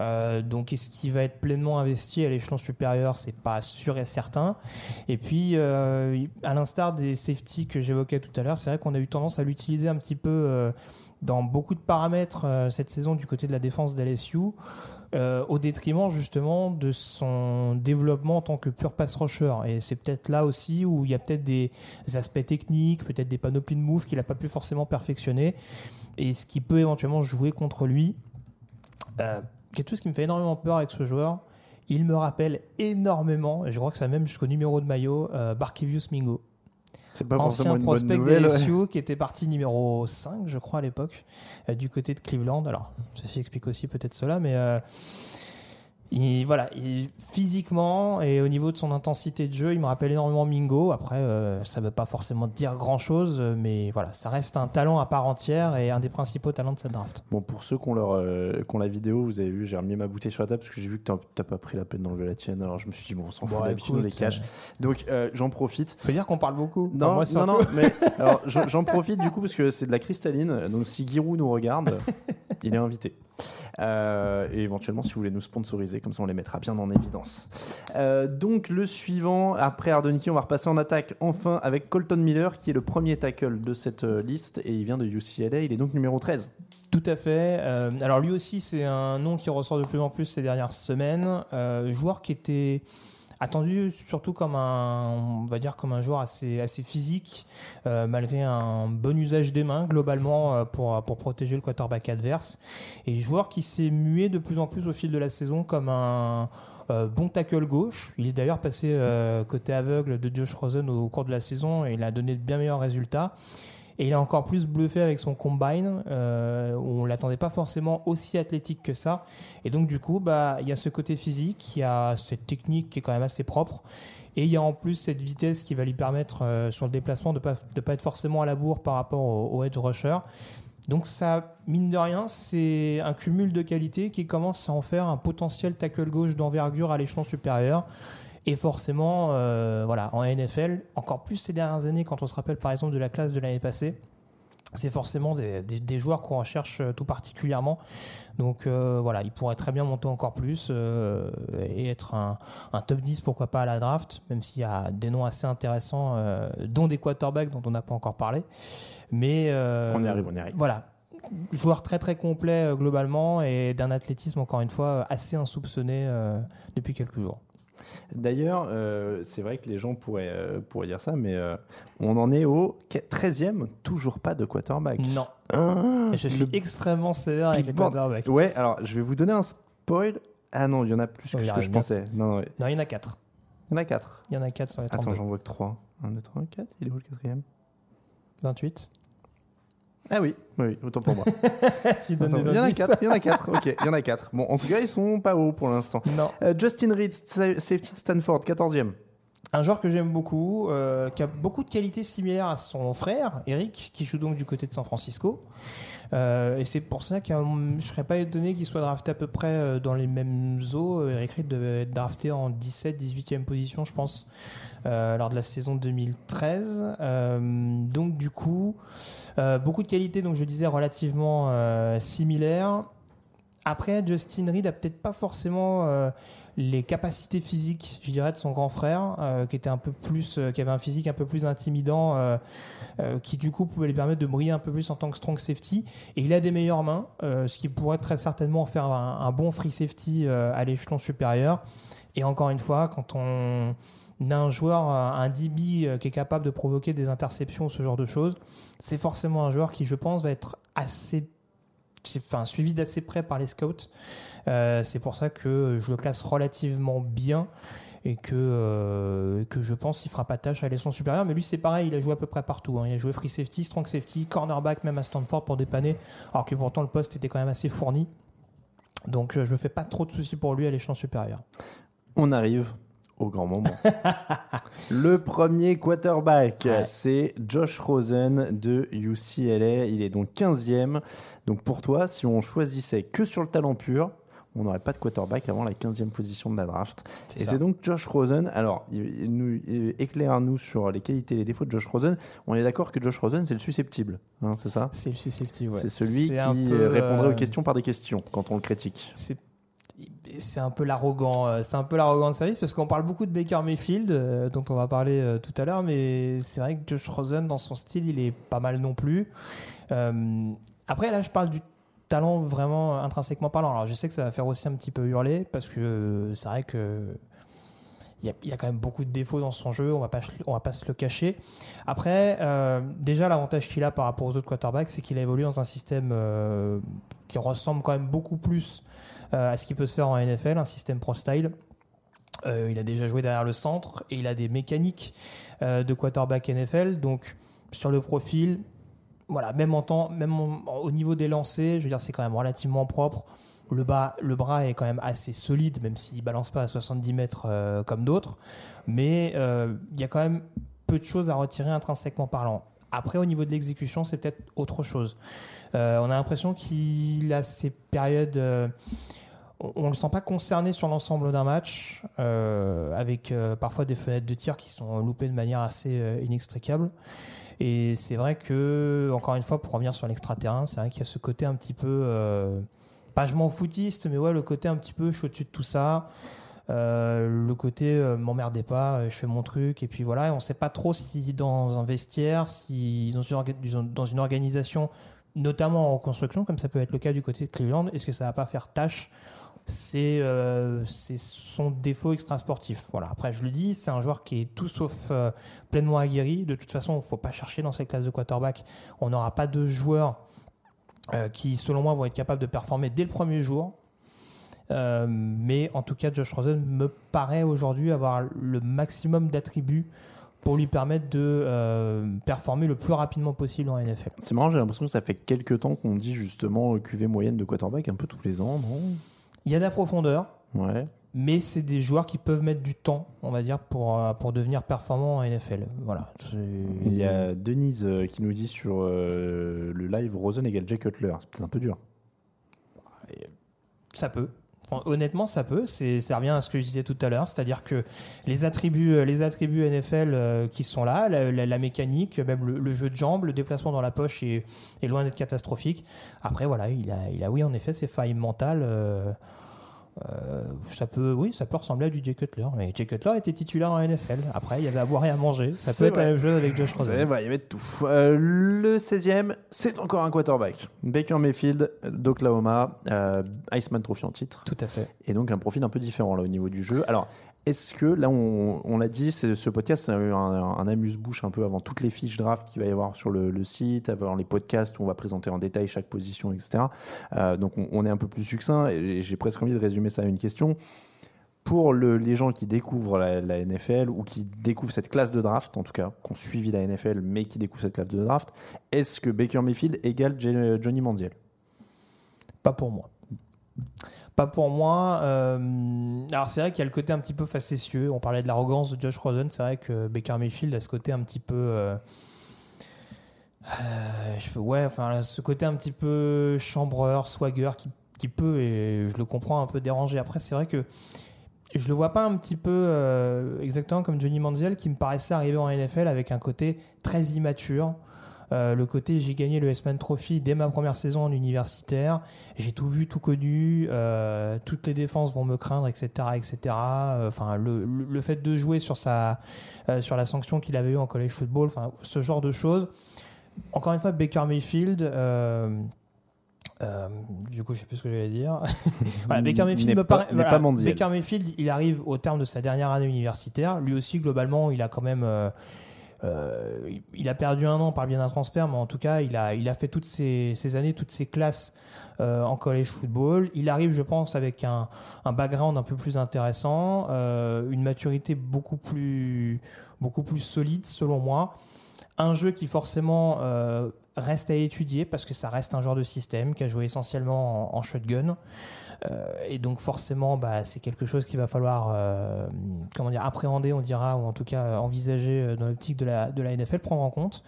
Euh, donc, est-ce qu'il va être pleinement investi à l'échelon supérieur? C'est pas sûr et certain. Et puis, à l'instar des safety que j'évoquais tout à l'heure, c'est vrai qu'on a eu tendance à l'utiliser un petit peu. Dans beaucoup de paramètres euh, cette saison du côté de la défense d'LSU, euh, au détriment justement de son développement en tant que pur pass rusher. Et c'est peut-être là aussi où il y a peut-être des aspects techniques, peut-être des panoplies de moves qu'il n'a pas pu forcément perfectionner, et ce qui peut éventuellement jouer contre lui. Euh, quelque chose qui me fait énormément peur avec ce joueur, il me rappelle énormément, et je crois que ça même jusqu'au numéro de maillot, euh, Barkevius Mingo C'est pas ancien prospect nouvelle. des ouais. LSU qui était parti numéro 5 je crois à l'époque euh, du côté de Cleveland alors ceci explique aussi peut-être cela mais euh, il, voilà, il- physiquement et au niveau de son intensité de jeu, il me rappelle énormément Mingo. Après, euh, ça ne veut pas forcément dire grand-chose, mais voilà, ça reste un talent à part entière et un des principaux talents de cette draft. Bon, pour ceux qui ont, leur, euh, qui ont la vidéo, vous avez vu, j'ai remis ma bouteille sur la table parce que j'ai vu que t'as- pas pris la peine d'enlever la tienne. Alors je me suis dit, bon, on s'en fout, Bon, d'habitude, on les cache. euh, Donc euh, j'en profite. Faut dire qu'on parle beaucoup. Enfin, Non, moi, non, non, surtout. mais alors j'en profite du coup parce que c'est de la cristalline. Donc si Giroud nous regarde, il est invité. Et éventuellement, si vous voulez nous sponsoriser, comme ça on les mettra bien en évidence. Euh, donc le suivant, après Ardoniki, on va repasser en attaque enfin avec Colton Miller, qui est le premier tackle de cette euh, liste et il vient de UCLA. Il est donc numéro 13. Tout à fait. Euh, alors lui aussi, c'est un nom qui ressort de plus en plus ces dernières semaines. Joueur qui était attendu surtout comme un, on va dire comme un joueur assez physique, euh, malgré un bon usage des mains globalement euh, pour pour protéger le quarterback adverse. Et joueur qui s'est mué de plus en plus au fil de la saison comme un euh, bon tackle gauche. Il est d'ailleurs passé côté aveugle de Josh Rosen au cours de la saison et il a donné de bien meilleurs résultats. Et il a encore plus bluffé avec son combine, euh, où on l'attendait pas forcément aussi athlétique que ça. Et donc du coup, bah, il y a ce côté physique, il y a cette technique qui est quand même assez propre, et il y a en plus cette vitesse qui va lui permettre euh, sur le déplacement de pas de pas être forcément à la bourre par rapport au, au edge rusher. Donc ça, mine de rien, c'est un cumul de qualités qui commence à en faire un potentiel tackle gauche d'envergure à l'échelon supérieur. Et forcément, euh, voilà, en NFL, encore plus ces dernières années, quand on se rappelle par exemple de la classe de l'année passée, c'est forcément des, des- des joueurs qu'on recherche euh, tout particulièrement. Donc euh, voilà, il pourrait très bien monter encore plus euh, et être un, un top 10, pourquoi pas à la draft, même s'il y a des noms assez intéressants, euh, dont des quarterbacks dont on n'a pas encore parlé. Mais On y arrive, on y arrive. Voilà. Joueur très très complet globalement et d'un athlétisme encore une fois assez insoupçonné depuis quelques jours. D'ailleurs, euh, c'est vrai que les gens pourraient, euh, pourraient dire ça, mais euh, on en est au 13e, toujours pas de quarterback. Non. Ah, je suis extrêmement sévère avec les quarterbacks. Ouais, alors je vais vous donner un spoil. Ah non, il y en a plus que Oh, y ce que je pensais. Non, non, ouais. Non, il y en a 4. Il y en a 4. Il y en a 4 sur les 32. Attends, j'en vois que 3. 1, 2, 3, 4. Il est où le quatrième? 28. Ah oui, autant pour moi. Il y en a. 4, il y en a 4. Ok, il y en a 4. Bon, en tout cas, ils sont pas hauts pour l'instant. Non. Euh, Justin Reed, sa- safety de Stanford, 14e. Un joueur que j'aime beaucoup, euh, qui a beaucoup de qualités similaires à son frère, Eric, qui joue donc du côté de San Francisco. Euh, et c'est pour ça que je serais pas étonné qu'il soit drafté à peu près euh, dans les mêmes eaux. Euh, Eric Reed devait être drafté en 17, 18e position, je pense, lors de la saison 2013. Euh, donc du coup, beaucoup de qualités, donc je disais relativement similaires. Après, Justin Reed a peut-être pas forcément les capacités physiques, je dirais, de son grand frère, euh, qui était un peu plus, euh, qui avait un physique un peu plus intimidant, euh, qui du coup pouvait lui permettre de briller un peu plus en tant que strong safety. Et il a des meilleures mains, ce qui pourrait très certainement en faire un, un bon free safety à l'échelon supérieur. Et encore une fois, quand on a un joueur, un DB qui est capable de provoquer des interceptions ce genre de choses, c'est forcément un joueur qui, je pense, va être assez enfin, suivi d'assez près par les scouts. Euh, c'est pour ça que je le classe relativement bien et que, euh, que je pense qu'il fera pas tâche à l'échelon supérieur. Mais lui, c'est pareil, il a joué à peu près partout. hein. Il a joué free safety, strong safety, cornerback, même à Stanford pour dépanner, alors que pourtant le poste était quand même assez fourni. Donc euh, je me fais pas trop de soucis pour lui à l'échelon supérieur. On arrive au grand moment. le premier quarterback, Ouais. c'est Josh Rosen de UCLA. Il est donc 15e. Donc pour toi, si on choisissait que sur le talent pur, on n'aurait pas de quarterback avant la 15e position de la draft. Et c'est donc Josh Rosen. Alors, nous- éclaire-nous sur les qualités et les défauts de Josh Rosen. On est d'accord que Josh Rosen, c'est le susceptible, hein, c'est ça? C'est le susceptible. ouais. C'est celui qui euh, répondrait euh, aux questions par des questions quand on le critique. c'est c'est un peu l'arrogant euh, c'est un peu l'arrogant de service parce qu'on parle beaucoup de Baker Mayfield euh, dont on va parler euh, tout à l'heure mais c'est vrai que Josh Rosen dans son style il est pas mal non plus après là je parle du talent vraiment intrinsèquement parlant alors je sais que ça va faire aussi un petit peu hurler parce que c'est vrai que il y, a, quand même beaucoup de défauts dans son jeu, on va pas, on va pas se le cacher. Après, déjà l'avantage qu'il a par rapport aux autres quarterbacks, c'est qu'il a évolué dans un système qui ressemble quand même beaucoup plus à ce qui peut se faire en NFL, un système pro style. Euh, il a déjà joué derrière le centre et il a des mécaniques euh, de quarterback NFL. Donc sur le profil, voilà, même en temps, même au niveau des lancers, je veux dire, c'est quand même relativement propre. Le, bas, le bras est quand même assez solide, même s'il balance pas à 70 mètres euh, comme d'autres. Mais euh, il y a quand même peu de choses à retirer intrinsèquement parlant. Après, au niveau de l'exécution, c'est peut-être autre chose. Euh, on a l'impression qu'il a ces périodes. On ne le sent pas concerné sur l'ensemble d'un match, euh, avec euh, parfois des fenêtres de tir qui sont loupées de manière assez euh, inextricable. Et c'est vrai que, encore une fois, pour revenir sur l'extraterrain, c'est vrai qu'il y a ce côté un petit peu, pas je m'en foutiste, mais ouais, le côté un petit peu je suis au-dessus de tout ça. Le côté m'emmerdez pas, je fais mon truc, et puis voilà, et on sait pas trop si dans un vestiaire, si dans une, organisation, notamment en construction, comme ça peut être le cas du côté de Cleveland, est-ce que ça va pas faire tâche c'est euh, c'est son défaut extra-sportif. Voilà. Après, je le dis, c'est un joueur qui est tout sauf euh, pleinement aguerri. De toute façon, il ne faut pas chercher dans cette classe de quarterback. On n'aura pas de joueurs euh, qui, selon moi, vont être capables de performer dès le premier jour. Mais en tout cas, Josh Rosen me paraît aujourd'hui avoir le maximum d'attributs pour lui permettre de performer le plus rapidement possible en NFL. C'est marrant, j'ai l'impression que ça fait quelques temps qu'on dit justement QV moyenne de quarterback un peu tous les ans, non? Il y a de la profondeur, Ouais. mais c'est des joueurs qui peuvent mettre du temps, on va dire, pour, euh, pour devenir performants en NFL. Voilà. Il y a Denise euh, qui nous dit sur euh, le live Rosen égale Jay Cutler. C'est un peu dur. Ça peut. Honnêtement, ça peut. C'est, ça revient à ce que je disais tout à l'heure, c'est-à-dire que les attributs, euh, les attributs NFL euh, qui sont là, la, mécanique, même le, jeu de jambes, le déplacement dans la poche est, loin d'être catastrophique. Après, voilà, il a, il oui, en effet, ses failles mentales. euh, euh, ça peut, oui, ça peut ressembler à du Jay Cutler. Mais Jay Cutler était titulaire en NFL. Après, il y avait à boire et à manger. Ça peut être la même chose avec Josh Rosen. Vrai, il y avait tout. Euh, le 16e, c'est encore un quarterback. Baker Mayfield d'Oklahoma, euh, Iceman Trophy en titre. Tout à fait. Et donc un profil un peu différent là au niveau du jeu. Alors, est-ce que, là on, l'a dit, ce podcast c'est un, un amuse-bouche un peu avant toutes les fiches draft qu'il va y avoir sur le, site, avant les podcasts où on va présenter en détail chaque position, etc. Euh, donc on, est un peu plus succinct et j'ai- presque envie de résumer ça à une question. Pour le- les gens qui découvrent la, NFL ou qui découvrent cette classe de draft, en tout cas, qui ont suivi la NFL mais qui découvrent cette classe de draft, est-ce que Baker Mayfield égale Johnny Manziel? Pas pour moi. Pas pour moi. euh, alors c'est vrai qu'il y a le côté un petit peu facétieux. On parlait de l'arrogance de Josh Rosen. C'est vrai que Baker Mayfield a ce côté un petit peu. euh, euh, ouais, enfin ce côté un petit peu chambreur, swagger qui, peut et je le comprends un peu déranger. Après c'est vrai que je le vois pas un petit peu exactement comme Johnny Manziel qui me paraissait arriver en NFL avec un côté très immature. Euh, le côté j'ai gagné le S-Man Trophy dès ma première saison en universitaire, j'ai tout vu, tout connu, euh, toutes les défenses vont me craindre, etc., etc. Euh, Enfin, le, le- fait de jouer sur sa euh, sur la sanction qu'il avait eu en college football, enfin ce genre de choses. Encore une fois, Baker Mayfield. euh, du coup, je sais plus ce que j'allais dire. voilà, Baker Mayfield N'est me pas- paraît. n'est voilà, pas Manziel. Baker Mayfield, il arrive au terme de sa dernière année universitaire. Lui aussi, globalement, il a quand même. euh, euh, il- a perdu un an par biais d'un transfert, mais en tout cas, il a, fait toutes ces années, toutes ces classes euh, en college football. Il arrive, je pense, avec un, un background un peu plus intéressant, euh, une maturité beaucoup plus, solide, selon moi. Un jeu qui, forcément, reste à étudier parce que ça reste un genre de système qui a joué essentiellement en, en shotgun. Euh, et donc forcément, bah, c'est quelque chose qu'il va falloir euh, comment dire, appréhender, on dira, ou en tout cas euh, envisager dans l'optique de la, NFL, prendre en compte.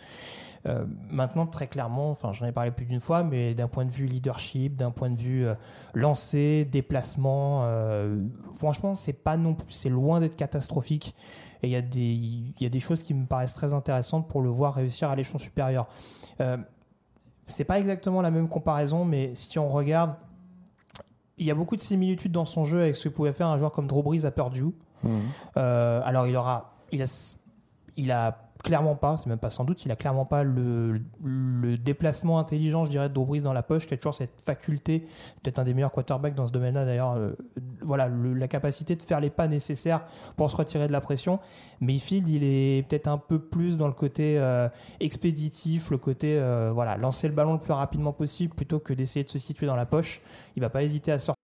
Maintenant, très clairement, enfin, j'en ai parlé plus d'une fois, mais d'un point de vue leadership, d'un point de vue euh, lancer, déplacement, franchement, c'est pas non plus, c'est loin d'être catastrophique. Et il y a des, y a des choses qui me paraissent très intéressantes pour le voir réussir à l'échelon supérieur. C'est pas exactement la même comparaison, mais si on regarde, il y a beaucoup de similitudes dans son jeu avec ce que pouvait faire un joueur comme Drew Brees à Purdue. Euh, alors il aura, il a, il a clairement pas, c'est même pas sans doute, il a clairement pas le, le déplacement intelligent, je dirais, de dans la poche, qui a toujours cette faculté, peut-être un des meilleurs quarterbacks dans ce domaine-là d'ailleurs, euh, voilà, la capacité de faire les pas nécessaires pour se retirer de la pression. Mayfield, il est peut-être un peu plus dans le côté euh, expéditif, le côté, euh, voilà, lancer le ballon le plus rapidement possible plutôt que d'essayer de se situer dans la poche. Il va pas hésiter à sortir.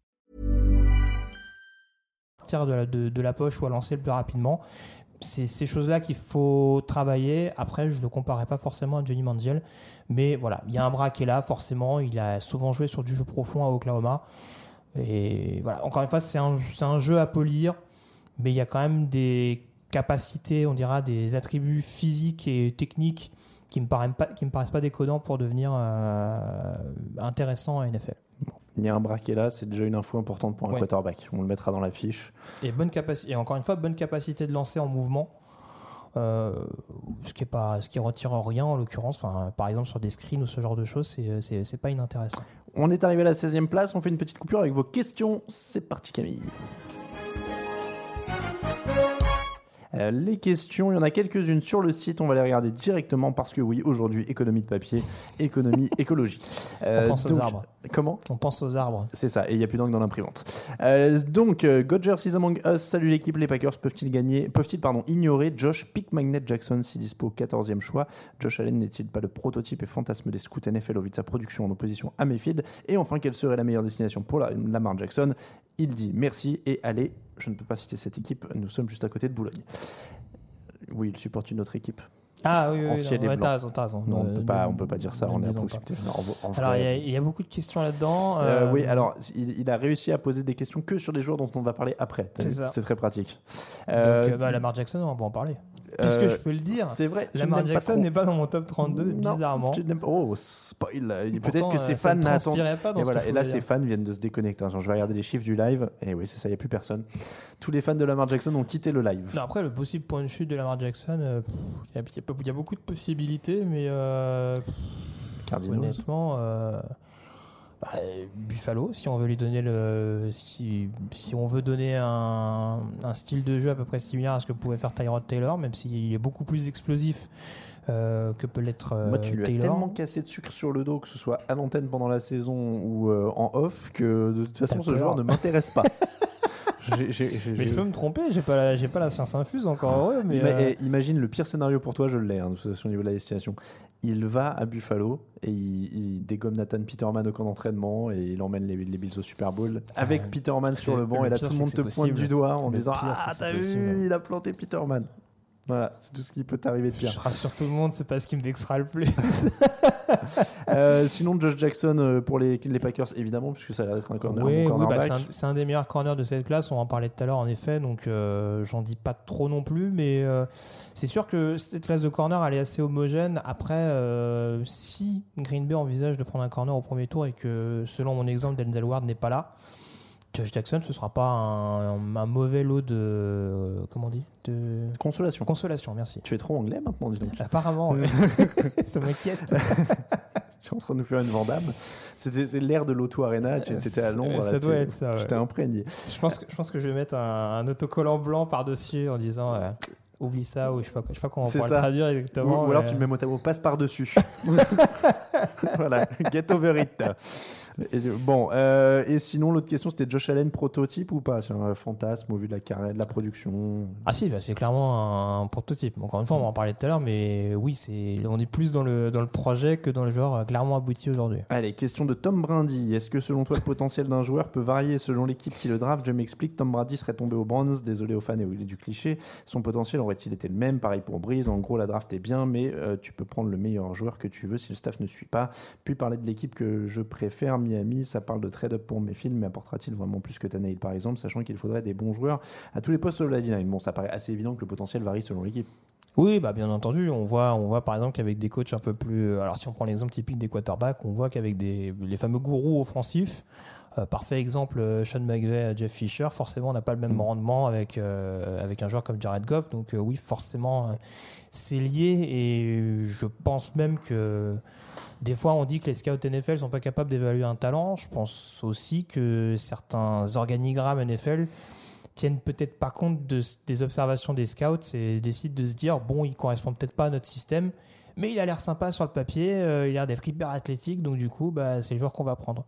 De la, poche ou à lancer le plus rapidement. C'est ces choses-là qu'il faut travailler. Après, je ne le comparerai pas forcément à Johnny Manziel. Mais voilà, il y a un bras qui est là, forcément. Il a souvent joué sur du jeu profond à Oklahoma. Et voilà, encore une fois, c'est un, jeu à polir. Mais il y a quand même des capacités, on dira, des attributs physiques et techniques qui ne me, paraissent pas- qui me paraissent pas décodants pour devenir euh, intéressant à NFL. Il y a un est là, c'est déjà une info importante pour un Ouais. quarterback. On le mettra dans la fiche. Et, bonne capacité, et encore une fois, bonne capacité de lancer en mouvement. Euh, ce qui est pas ce qui retire rien en l'occurrence enfin par exemple sur des screens ou ce genre de choses c'est c'est c'est pas inintéressant On est arrivé à la 16e place, on fait une petite coupure avec vos questions. C'est parti Camille. Euh, les questions, il y en a quelques-unes sur le site, on va les regarder directement parce que oui, aujourd'hui, économie de papier, économie, écologie. Euh, on pense aux donc- arbres Comment on pense aux arbres C'est ça, et il n'y a plus d'encre dans l'imprimante. Euh, donc, euh, Godgers is among us. Salut l'équipe, les Packers peuvent-ils gagner Peuvent-ils pardon ignorer Josh Pick Magnet Jackson si dispo 14e choix? Josh Allen n'est-il pas le prototype et fantasme des scouts NFL au vu de sa production en opposition à Mayfield? Et enfin, quelle serait la meilleure destination pour la- Lamar Jackson? Il dit merci et allez. Je ne peux pas citer cette équipe. Nous sommes juste à côté de Boulogne. Oui, il supporte une autre équipe. Ah oui oui, En oui ciel non, et ouais, blanc. t'as raison t'as raison Non, on Ne- peut pas, on peut pas dire ça. On est à proximité. Non, en- en alors vrai- il y, a- il y a beaucoup de questions là-dedans Euh, Euh, oui, alors il, il a réussi à poser des questions que sur les joueurs dont on va parler après. C'est ça. C'est très pratique. donc, Euh, euh, bah, Lamar Jackson on va en parler puisque euh, je peux le dire C'est vrai. Lamar Jackson n'est pas dans mon top 32 Non, bizarrement pas- Oh, spoil. Peut-être que euh, ses ça fans n'attendent. pas dans Et, ce voilà, et là, ses fans viennent de se déconnecter. Attends, je vais regarder les chiffres du live. Et oui, c'est ça, il n'y a plus personne. Tous les fans de Lamar Jackson ont quitté le live. Non, après, le possible point de chute de Lamar Jackson, euh, il y, a- beaucoup de possibilités, mais euh, Cardinals. honnêtement, euh, bah, Buffalo, si on veut lui donner le, si, si on veut donner un, un style de jeu à peu près similaire à ce que pouvait faire Tyrod Taylor, même s'il est beaucoup plus explosif euh, que peut l'être euh, Moi, tu lui as tellement cassé de sucre sur le dos, que ce soit à l'antenne pendant la saison ou euh, en off, que de toute façon, ce joueur ne m'intéresse pas. Mais je peux me tromper, j'ai pas, la- j'ai pas la science infuse encore heureux, mais Ima- euh, Imagine le pire scénario pour toi, je l'ai, hein, de toute façon, au niveau de la destination. Il va à Buffalo et il, il dégomme Nathan Peterman au camp d'entraînement et il emmène les, les Bills au Super Bowl avec Ah, Peterman sur le- banc le et là tout le monde te pointe du doigt en Le disant pire, Ah, t'as possible. vu, il a planté Peterman. Voilà, c'est tout ce qui peut t'arriver de je pire. rassure tout le monde, c'est pas ce qui me vexera le plus. Euh, sinon, Josh Jackson euh, pour les, les Packers, évidemment, puisque ça a l'air d'être un, corner, oui, bah, c'est un, des meilleurs corners de cette classe. On en parlait tout à l'heure, en effet. Donc, euh, j'en dis pas trop non plus, mais euh, c'est sûr que cette classe de corner, elle est assez homogène. Après, si Green Bay envisage de prendre un corner au premier tour et que, selon mon exemple, Denzel Ward n'est pas là, Josh Jackson, ce sera pas un, un mauvais lot de comment on dit de Consolation. consolation. Merci. Tu es trop anglais maintenant, dis donc. Apparemment, ouais. ça m'inquiète. Tu es en train de nous faire une Vandame. C'était l'ère de l'Auto Arena. Tu étais à Londres. Ça là, doit tu- être ça, Tu ouais. t'es imprégné. Je pense que je pense que je vais mettre un, un autocollant blanc par dessus en disant euh, oublie ça ou je sais pas je sais pas comment on pourra le traduire exactement. ou alors tu le mets mot à mot, passe par-dessus. voilà, get over it. Et, bon, euh, et sinon, l'autre question, c'était Josh Allen prototype ou pas C'est un fantasme au vu de la carrière, de la production? Ah si, bah, c'est clairement un, prototype. Encore une fois, on va en parler tout à l'heure, mais oui, c'est on est plus dans le dans le projet que dans le joueur euh, clairement abouti aujourd'hui. Allez, question de Tom Brady. Est-ce que selon toi, le potentiel d'un joueur peut varier selon l'équipe qui le draft? Je m'explique, Tom Brady serait tombé aux Browns. Désolé aux fans et du cliché. Son potentiel aurait-il été le même? Pareil pour Breeze. En gros, la draft est bien, mais euh, tu peux prendre le meilleur joueur que tu veux si le staff ne suit pas. Puis parler de l'équipe que je préfère, Miami. Ça parle de trade-up pour mes films, mais apportera-t-il vraiment plus que Tannehill par exemple, sachant qu'il faudrait des bons joueurs à tous les postes de la D-line Bon, ça paraît assez évident que le potentiel varie selon l'équipe. Oui, bah bien entendu, on voit, on voit par exemple qu'avec des coachs un peu plus, alors si on prend l'exemple typique des quarterbacks, on voit qu'avec des les fameux gourous offensifs, euh, parfait exemple, euh, Sean McVay, Jeff Fisher, forcément on n'a pas le même Mm. rendement avec euh, avec un joueur comme Jared Goff, donc euh, oui, forcément euh, c'est lié et je pense même que des fois on dit que les scouts NFL sont pas capables d'évaluer un talent. Je pense aussi que certains organigrammes NFL tiennent peut-être pas compte de, des observations des scouts et décident de se dire bon, il correspond peut-être pas à notre système, mais il a l'air sympa sur le papier, euh, il a l'air d'être hyper athlétique, donc du coup, bah, c'est le joueur qu'on va prendre.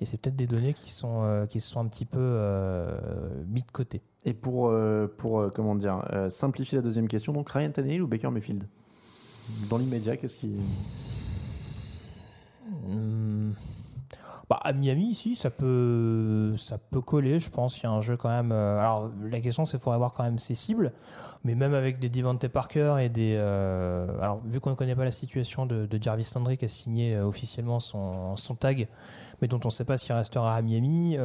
Et c'est peut-être des données qui sont euh, qui sont un petit peu euh, mis de côté. Et pour, euh, comment dire, simplifier la deuxième question, donc Ryan Tannehill ou Baker Mayfield? Dans l'immédiat, qu'est-ce qui. Mm. Bah, à Miami, si, ça peut, ça peut coller, je pense. Il y a un jeu quand même. euh, alors, la question, c'est qu'il faudrait avoir quand même ses cibles. Mais même avec des Devante Parker et des. euh, alors, vu qu'on ne connaît pas la situation de, Jarvis Landry qui a signé euh, officiellement son, son tag, mais dont on ne sait pas s'il restera à Miami,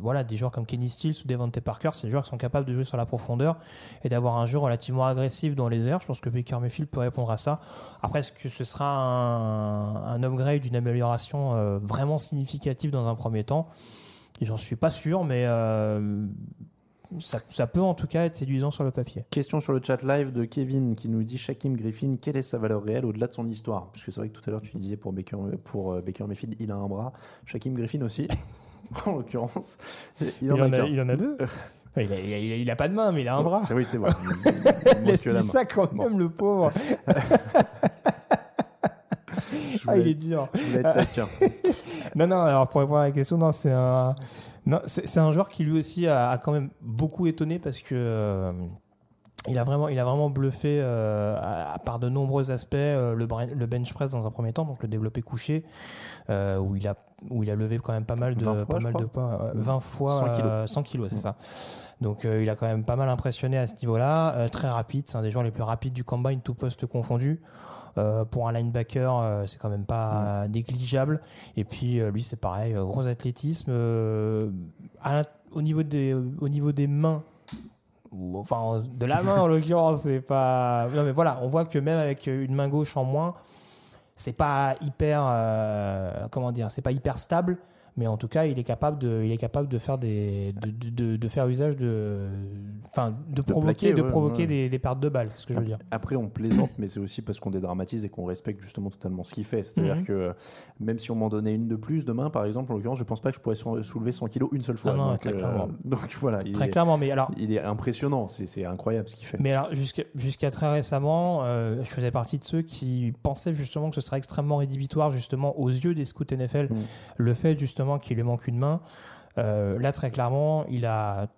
voilà, des joueurs comme Kenny Stills ou Devante Parker, c'est des joueurs qui sont capables de jouer sur la profondeur et d'avoir un jeu relativement agressif dans les airs. Je pense que Baker Mayfield peut répondre à ça. Après, est-ce que ce sera un, un upgrade, une amélioration vraiment significative dans un premier temps J'en suis pas sûr, mais euh, ça, ça peut en tout cas être séduisant sur le papier. Question sur le chat live de Kevin qui nous dit Shaquem Griffin, quelle est sa valeur réelle au-delà de son histoire? Puisque c'est vrai que tout à l'heure tu disais pour Baker, pour euh, Baker Mayfield, il a un bras. Shaquem Griffin aussi, en l'occurrence. Il, en a, qu'un. il en a deux. Il a, il, a, il a- il a pas de main, mais il a un bras. Oui, c'est vrai. Moins que Laisse-lui la main. ça quand même, le pauvre. Ah, il est dur. non, non, alors pour répondre à la question, non, c'est un, non, c'est c'est un joueur qui lui aussi a, a quand même beaucoup étonné parce que euh, il a vraiment, il a vraiment bluffé euh, à, à par de nombreux aspects euh, le, bench press dans un premier temps, donc le développé couché, euh, où il a, où il a levé quand même pas mal de, 20 fois, pas mal crois. de poids, euh, 20 fois 100 kilos. 100 kilos, c'est ça. Donc il a quand même pas mal impressionné à ce niveau-là. Très rapide, c'est un des joueurs les plus rapides du combine, tout poste confondu. Pour un linebacker, c'est quand même pas négligeable. Et puis lui, c'est pareil, gros athlétisme. à au niveau des, au niveau des mains, enfin de la main en l'occurrence, c'est pas. Non mais voilà, on voit que même avec une main gauche en moins, c'est pas hyper, euh, comment dire, c'est pas hyper stable. Mais en tout cas, il est capable de, il est capable de faire des, de, de, de- faire usage de, enfin, de provoquer, plaquer, de ouais, provoquer ouais. Des, des pertes de balles, ce que je veux dire. Après, on plaisante, mais c'est aussi parce qu'on dédramatise et qu'on respecte justement totalement ce qu'il fait. C'est-à-dire Mhm. que même si on m'en donnait une de plus demain, par exemple, en l'occurrence, je pense pas que je pourrais sou- soulever 100 kilos une seule fois. Ah non, donc, très clairement. donc voilà, il, Très est, clairement, mais alors, il est impressionnant. C'est incroyable ce qu'il fait. Mais alors, jusqu'à très récemment, euh, je faisais partie de ceux qui pensaient justement que ce serait extrêmement rédhibitoire, justement, aux yeux des scouts NFL, Mm. le fait justement qu'il lui manque une main. Euh, là, très clairement, il a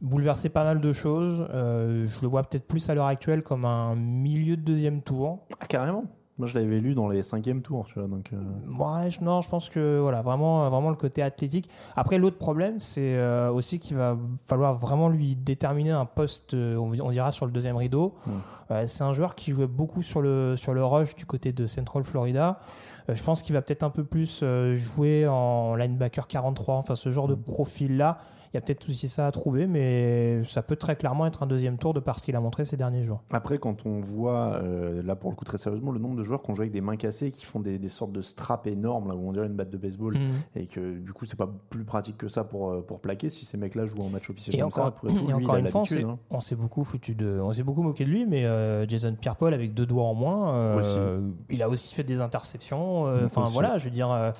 bouleversé pas mal de choses. Euh, je le vois peut-être plus à l'heure actuelle comme un milieu de deuxième tour. Ah, carrément. Moi, je l'avais lu dans les cinquièmes tours, tu vois. Donc, euh, Ouais, je- non, je pense que voilà, vraiment, vraiment le côté athlétique. Après, l'autre problème, c'est euh, aussi qu'il va falloir vraiment lui déterminer un poste, euh, on, on dira sur le deuxième rideau. Euh, c'est un joueur qui jouait beaucoup sur le sur le rush du côté de Central Florida. Euh, je pense qu'il va peut-être un peu plus euh, jouer en linebacker 43, enfin ce genre de profil-là. Il y a peut-être aussi ça à trouver, mais ça peut très clairement être un deuxième tour de par ce qu'il a montré ces derniers jours. Après, quand on voit, euh, là pour le coup très sérieusement, le nombre de joueurs qui ont joué avec des mains cassées et qui font des, des sortes de straps énormes, là où on dirait une batte de baseball, Mm. et que du coup c'est pas plus pratique que ça pour, euh, pour plaquer si ces mecs-là jouent en match officiel Et comme encore, ça. pour et lui, encore une fois, on l'habitude, s'est, hein. on s'est beaucoup foutu de, on s'est beaucoup moqué de lui, mais euh, Jason Pierre-Paul avec deux doigts en moins, euh, il a aussi fait des interceptions. Enfin voilà, je veux dire, à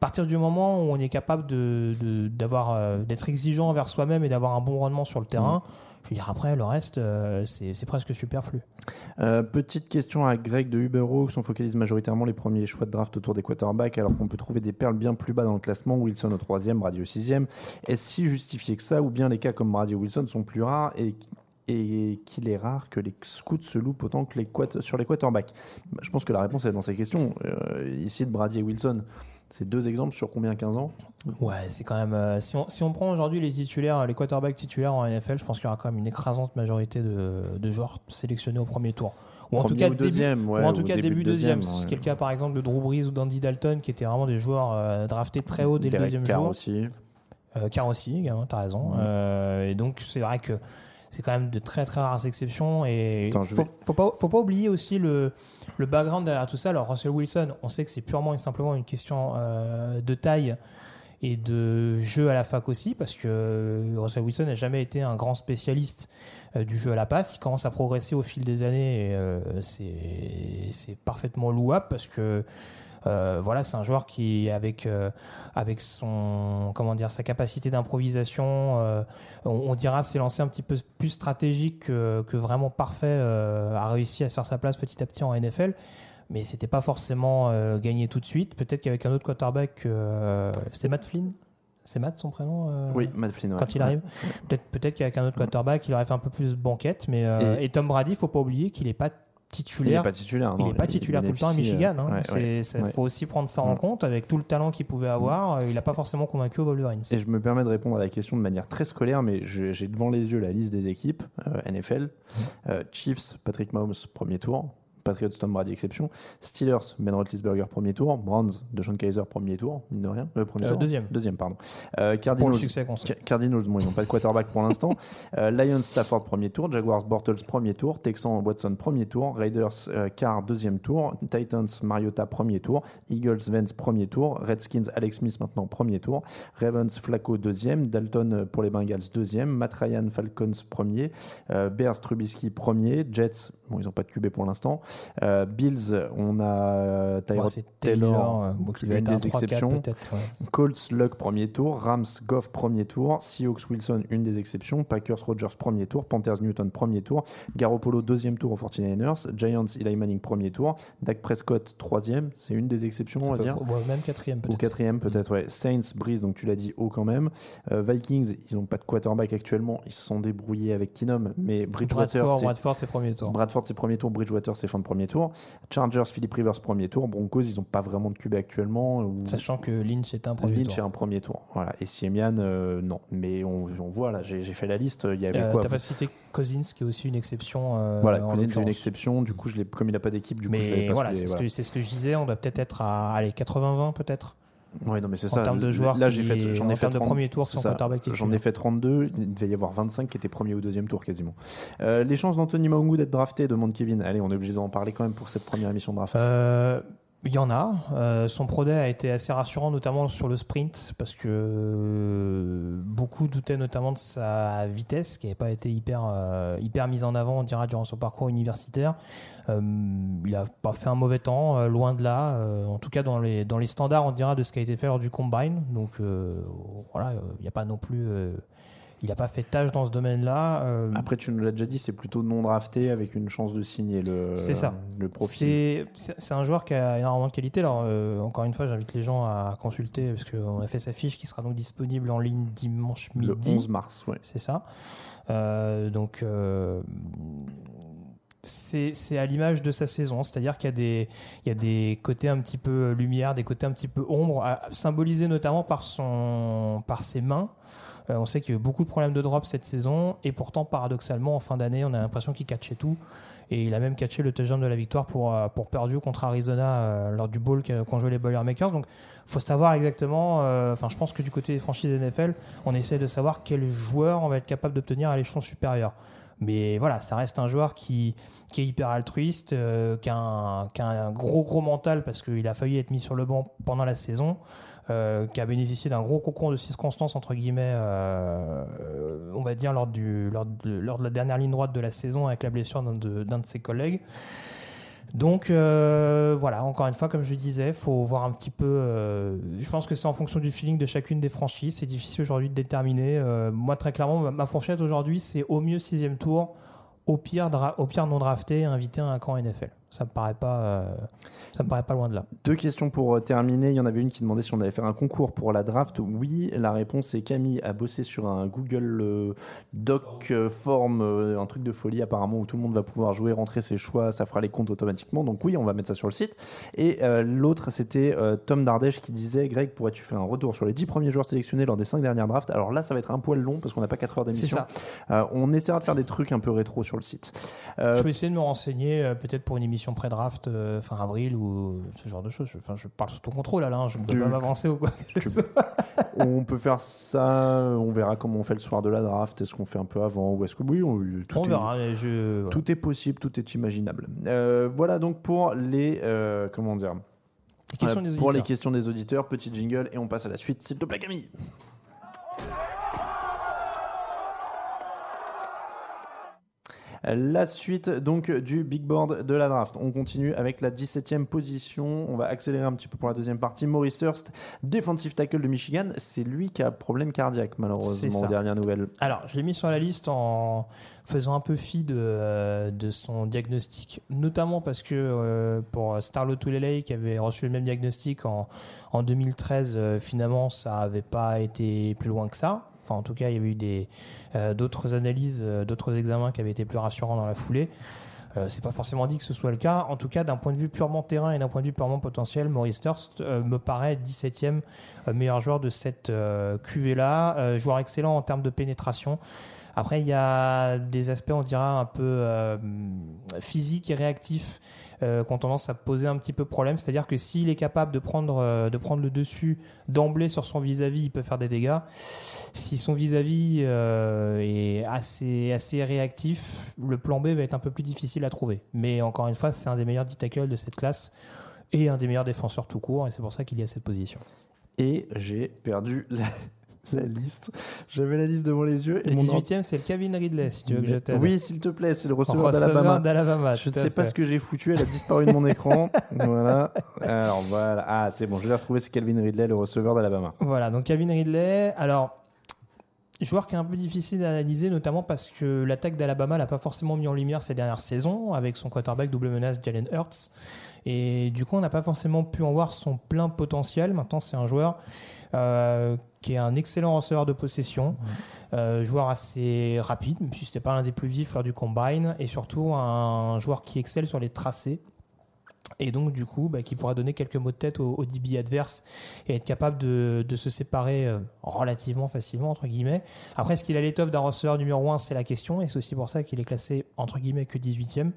partir du moment où on est capable de, de- d'avoir, d'être exigeant envers soi-même et d'avoir un bon rendement sur le terrain, je veux dire après le reste, euh, c'est, presque superflu. Euh, petite question à Greg de Uberhawks. On focalise majoritairement les premiers choix de draft autour des quarterbacks, alors qu'on peut trouver des perles bien plus bas dans le classement. Wilson au troisième, Brady au sixième. Est-ce si justifié que ça, ou bien les cas comme Brady ou Wilson sont plus rares et, et qu'il est rare que les scouts se loupent autant que les sur les quarterbacks? Bah, Je pense que la réponse est dans ces questions. Euh, ici, de Brady et Wilson, c'est deux exemples sur combien 15 ans? Ouais, c'est quand même. euh, si, on, si on prend aujourd'hui les titulaires, les quarterbacks titulaires en NFL, je pense qu'il y aura quand même une écrasante majorité de, de joueurs sélectionnés au premier tour. Ou en tout cas ou début, deuxième, ouais, ou en tout ou cas début début, de deuxième. deuxième, Ce qui est ouais. le cas par exemple de Drew Brees ou d'Andy Dalton, qui étaient vraiment des joueurs euh, draftés très haut dès Derek le deuxième Carr jour. aussi. Euh, Carr aussi, également, t'as raison. Ouais. Euh, et donc c'est vrai que c'est quand même de très très rares exceptions. Et Attends, faut, vais- faut pas, faut pas oublier aussi le, le background derrière tout ça. Alors, Russell Wilson, on sait que c'est purement et simplement une question euh, de taille et de jeu à la fac aussi, parce que Russell Wilson n'a jamais été un grand spécialiste euh, du jeu à la passe. Il commence à progresser au fil des années et euh, c'est parfaitement louable parce que euh, voilà, c'est un joueur qui, avec, euh, avec son, comment dire, sa capacité d'improvisation, euh, on, on dira s'est lancé un petit peu plus stratégique que, que vraiment parfait, a réussi à se faire sa place petit à petit en NFL. Mais c'était pas forcément euh, gagné tout de suite. Peut-être qu'avec un autre quarterback, euh, c'était Matt Flynn? C'est Matt son prénom euh, Oui, Matt Flynn. ouais. quand il arrive? Peut-être qu'avec un autre quarterback, il aurait fait un peu plus de banquette. Mais Et- et, Tom Brady, faut pas oublier qu'il est pas Il titulaire. n'est pas titulaire. Il n'est pas titulaire tout le temps à Michigan. euh, hein. ouais, ouais, ouais. faut aussi prendre ça en compte. Avec tout le talent qu'il pouvait avoir, euh, il n'a pas forcément convaincu aux Wolverines. Et je me permets de répondre à la question de manière très scolaire, mais j'ai devant les yeux la liste des équipes euh, NFL. Euh, Chiefs, Patrick Mahomes, premier tour. Patriots, Tom Brady, exception. Steelers, Ben Roethlisberger, premier tour. Browns, DeShone Kaiser, premier tour, mine de rien. Euh, premier Euh, tour deuxième. Deuxième, pardon. Euh, Pour Cardinals, le succès Cardinals, bon, ils n'ont pas de quarterback pour l'instant. Euh, Lions, Stafford, premier tour. Jaguars, Bortles, premier tour. Texans, Watson, premier tour. Raiders, Carr, deuxième tour. Titans, Mariota, premier tour. Eagles, Vance, premier tour. Redskins, Alex Smith, maintenant, premier tour. Ravens, Flacco, deuxième. Dalton pour les Bengals, deuxième. Matt Ryan, Falcons, premier. Bears, Trubisky, premier. Jets, bon, ils n'ont pas de QB pour l'instant. Euh, Bills, on a euh, Bon, Tyrod Taylor, Taylor, euh, une des 3-4 exceptions. ouais. Colts, Luck, premier tour. Rams, Goff, premier tour. Seahawks, Wilson, une des exceptions. Packers, Rogers, premier tour. Panthers, Newton, premier tour. Garoppolo, deuxième tour aux 49ers. Giants, Eli Manning, premier tour. Dak Prescott, troisième. C'est une des exceptions, on va dire. Ouais, même quatrième Ou peut-être. quatrième peut-être, ouais. Saints, Breeze, donc tu l'as dit, haut quand même. Euh, Vikings, ils n'ont pas de quarterback actuellement. Ils se sont débrouillés avec Kinom, mais Bridgewater, Bradford, c'est- Bradford, c'est premier tour. Bradford, c'est premier tour. Bridgewater, c'est fin de premier tour. Chargers, Philip Rivers, premier tour. Broncos, ils n'ont pas vraiment de QB actuellement. Sachant que Lynch est un premier Lynch est tour. un premier tour. Voilà. Et Siemian, euh, non. Mais on, on voit là, j'ai fait la liste. Il y avait Euh, quoi T'as pas cité Cousins qui est aussi une exception. euh, Voilà, Cousins, c'est une exception. Du coup, je comme il n'a pas d'équipe, du coup, je Mais pas voilà, c'est ce, voilà. que- c'est ce que je disais. On doit peut-être être à allez, 80-20 peut-être. Ouais, non, mais c'est En ça. termes de joueurs là, j'ai fait, j'en ai en fait termes de 30 premier tour sans J'en ai fait 32. Il devait y avoir 25 qui étaient premier ou deuxième tour quasiment. Euh, les chances d'Anthony Maungu d'être drafté, demande Kevin. Allez, on est obligé d'en parler quand même pour cette première émission de draft. Euh, Il y en a. Euh, son pro day a été assez rassurant, notamment sur le sprint, parce que euh, beaucoup doutaient notamment de sa vitesse, qui n'avait pas été hyper, euh, hyper mise en avant, on dira, durant son parcours universitaire. Il n'a pas fait un mauvais temps, loin de là. En tout cas, dans les, dans les standards, on dira, de ce qui a été fait lors du combine. Donc voilà, il n'y a pas non plus. Il n'a pas fait tâche dans ce domaine-là. Euh, Après, tu nous l'as déjà dit, c'est plutôt non drafté avec une chance de signer le, C'est ça. le profil. C'est- un joueur qui a énormément de qualité. Alors, euh, encore une fois, j'invite les gens à consulter parce qu'on a fait sa fiche qui sera donc disponible en ligne dimanche midi. Le 11 mars, ouais. C'est ça. Euh, donc, c'est c'est à l'image de sa saison, c'est-à-dire qu'il y, a des- il y a des côtés un petit peu lumière, des côtés un petit peu ombre, symbolisés notamment par, son, par ses mains. Euh, on sait qu'il y a eu beaucoup de problèmes de drop cette saison, et pourtant, paradoxalement, en fin d'année, on a l'impression qu'il catchait tout. Et il a même catché le touchdown de la victoire pour, euh, pour contre Arizona euh, lors du bowl qu'ont joué les Boilermakers. Donc, faut savoir exactement. Enfin, je pense que du côté des franchises NFL, on essaie de savoir quel joueur on va être capable d'obtenir à l'échelon supérieur. Mais voilà, ça reste un joueur qui, est hyper altruiste, qui a un gros gros mental parce qu'il a failli être mis sur le banc pendant la saison, euh, qui a bénéficié d'un gros concours de circonstances entre guillemets, euh, on va dire lors, de, la dernière ligne droite de la saison avec la blessure d'un de, ses collègues. Donc euh, voilà, encore une fois, comme je disais, faut voir un petit peu. je pense que c'est en fonction du feeling de chacune des franchises. C'est difficile aujourd'hui de déterminer. Moi, très clairement, ma, fourchette aujourd'hui, c'est au mieux sixième tour, au pire, au pire non drafté, invité à un camp NFL. Ça me paraît pas, euh, ça me paraît pas loin de là. Deux questions pour euh, terminer. Il y en avait une qui demandait si on allait faire un concours pour la draft. Oui, la réponse est Camille a bossé sur un Google euh, Doc form, euh, un truc de folie apparemment où tout le monde va pouvoir jouer, rentrer ses choix, ça fera les comptes automatiquement. Donc oui, on va mettre ça sur le site. Et euh, l'autre, c'était euh, Tom Dardèche qui disait Greg, pourrais-tu faire un retour sur les 10 premiers joueurs sélectionnés lors des 5 dernières drafts? Alors là, ça va être un poil long parce qu'on n'a pas 4 heures d'émission. ça. Euh, on essaiera de faire des trucs un peu rétro sur le site. Je vais essayer de me renseigner, peut-être pour une émission émission pré-draft euh, fin avril ou ce genre de choses. Je- Enfin, je parle sous ton contrôle, Alain. Je ne peux pas m'avancer ou quoi. on peut faire ça, on verra comment on fait le soir de la draft. Est-ce qu'on fait un peu avant ou est-ce que oui, on, tout On est- verra. mais Je... voilà. Tout est possible, tout est imaginable. Euh, voilà donc pour les euh, comment dire Les questions des pour les auditeurs. questions des auditeurs. Petit jingle et on passe à la suite, s'il te plaît, Camille. La suite donc du big board de la draft. On continue avec la 17e position. On va accélérer un petit peu pour la deuxième partie. Maurice Hurst, defensive tackle de Michigan. C'est lui qui a problème cardiaque, C'est malheureusement, dernières nouvelles. Alors, je l'ai mis sur la liste en faisant un peu fi de, euh, de son diagnostic, notamment parce que euh, pour Starlo Tulele, qui avait reçu le même diagnostic en, en 2013, euh, finalement, ça n'avait pas été plus loin que ça. Enfin, en tout cas, il y avait eu euh, d'autres analyses, euh, d'autres examens qui avaient été plus rassurants dans la foulée. Euh, c'est pas forcément dit que ce soit le cas. En tout cas, d'un point de vue purement terrain et d'un point de vue purement potentiel, Maurice Hurst euh, me paraît 17e euh, meilleur joueur de cette QV-là. Euh, joueur excellent en termes de pénétration. Après, il y a des aspects, on dira, un peu euh, physiques et réactifs euh, qui ont tendance à poser un petit peu problème. C'est-à-dire que s'il est capable de prendre, euh, de prendre le dessus d'emblée sur son vis-à-vis, il peut faire des dégâts. Si son vis-à-vis euh, est assez, assez réactif, le plan B va être un peu plus difficile à trouver. Mais encore une fois, c'est un des meilleurs D-tackles de cette classe et un des meilleurs défenseurs tout court, et c'est pour ça qu'il y a cette position. Et j'ai perdu la, la liste. J'avais la liste devant les yeux. Et Le mon 18e, c'est le Kevin Ridley, si tu veux que je t'aide. Oui, s'il te plaît, c'est le receveur d'Alabama. Je ne sais pas ce que j'ai foutu, elle a disparu de mon écran. Voilà. Alors voilà. Ah, c'est bon, je l'ai retrouvé, c'est Calvin Ridley, le receveur d'Alabama. Voilà, donc Kevin Ridley. Alors, joueur qui est un peu difficile à analyser, notamment parce que l'attaque d'Alabama l'a pas forcément mis en lumière ces dernières saisons, avec son quarterback double menace Jalen Hurts. Et du coup, on n'a pas forcément pu en voir son plein potentiel. Maintenant, c'est un joueur euh, qui est un excellent receveur de possession, euh, joueur assez rapide, même si ce n'était pas l'un des plus vifs lors du combine, et surtout un joueur qui excelle sur les tracés. Et donc, du coup, bah, qui pourra donner quelques mots de tête au, au DB adverse et être capable de, de se séparer euh, relativement facilement, entre guillemets. Après, est-ce qu'il a l'étoffe d'un receveur numéro 1 C'est la question, et c'est aussi pour ça qu'il est classé, entre guillemets, que 18e.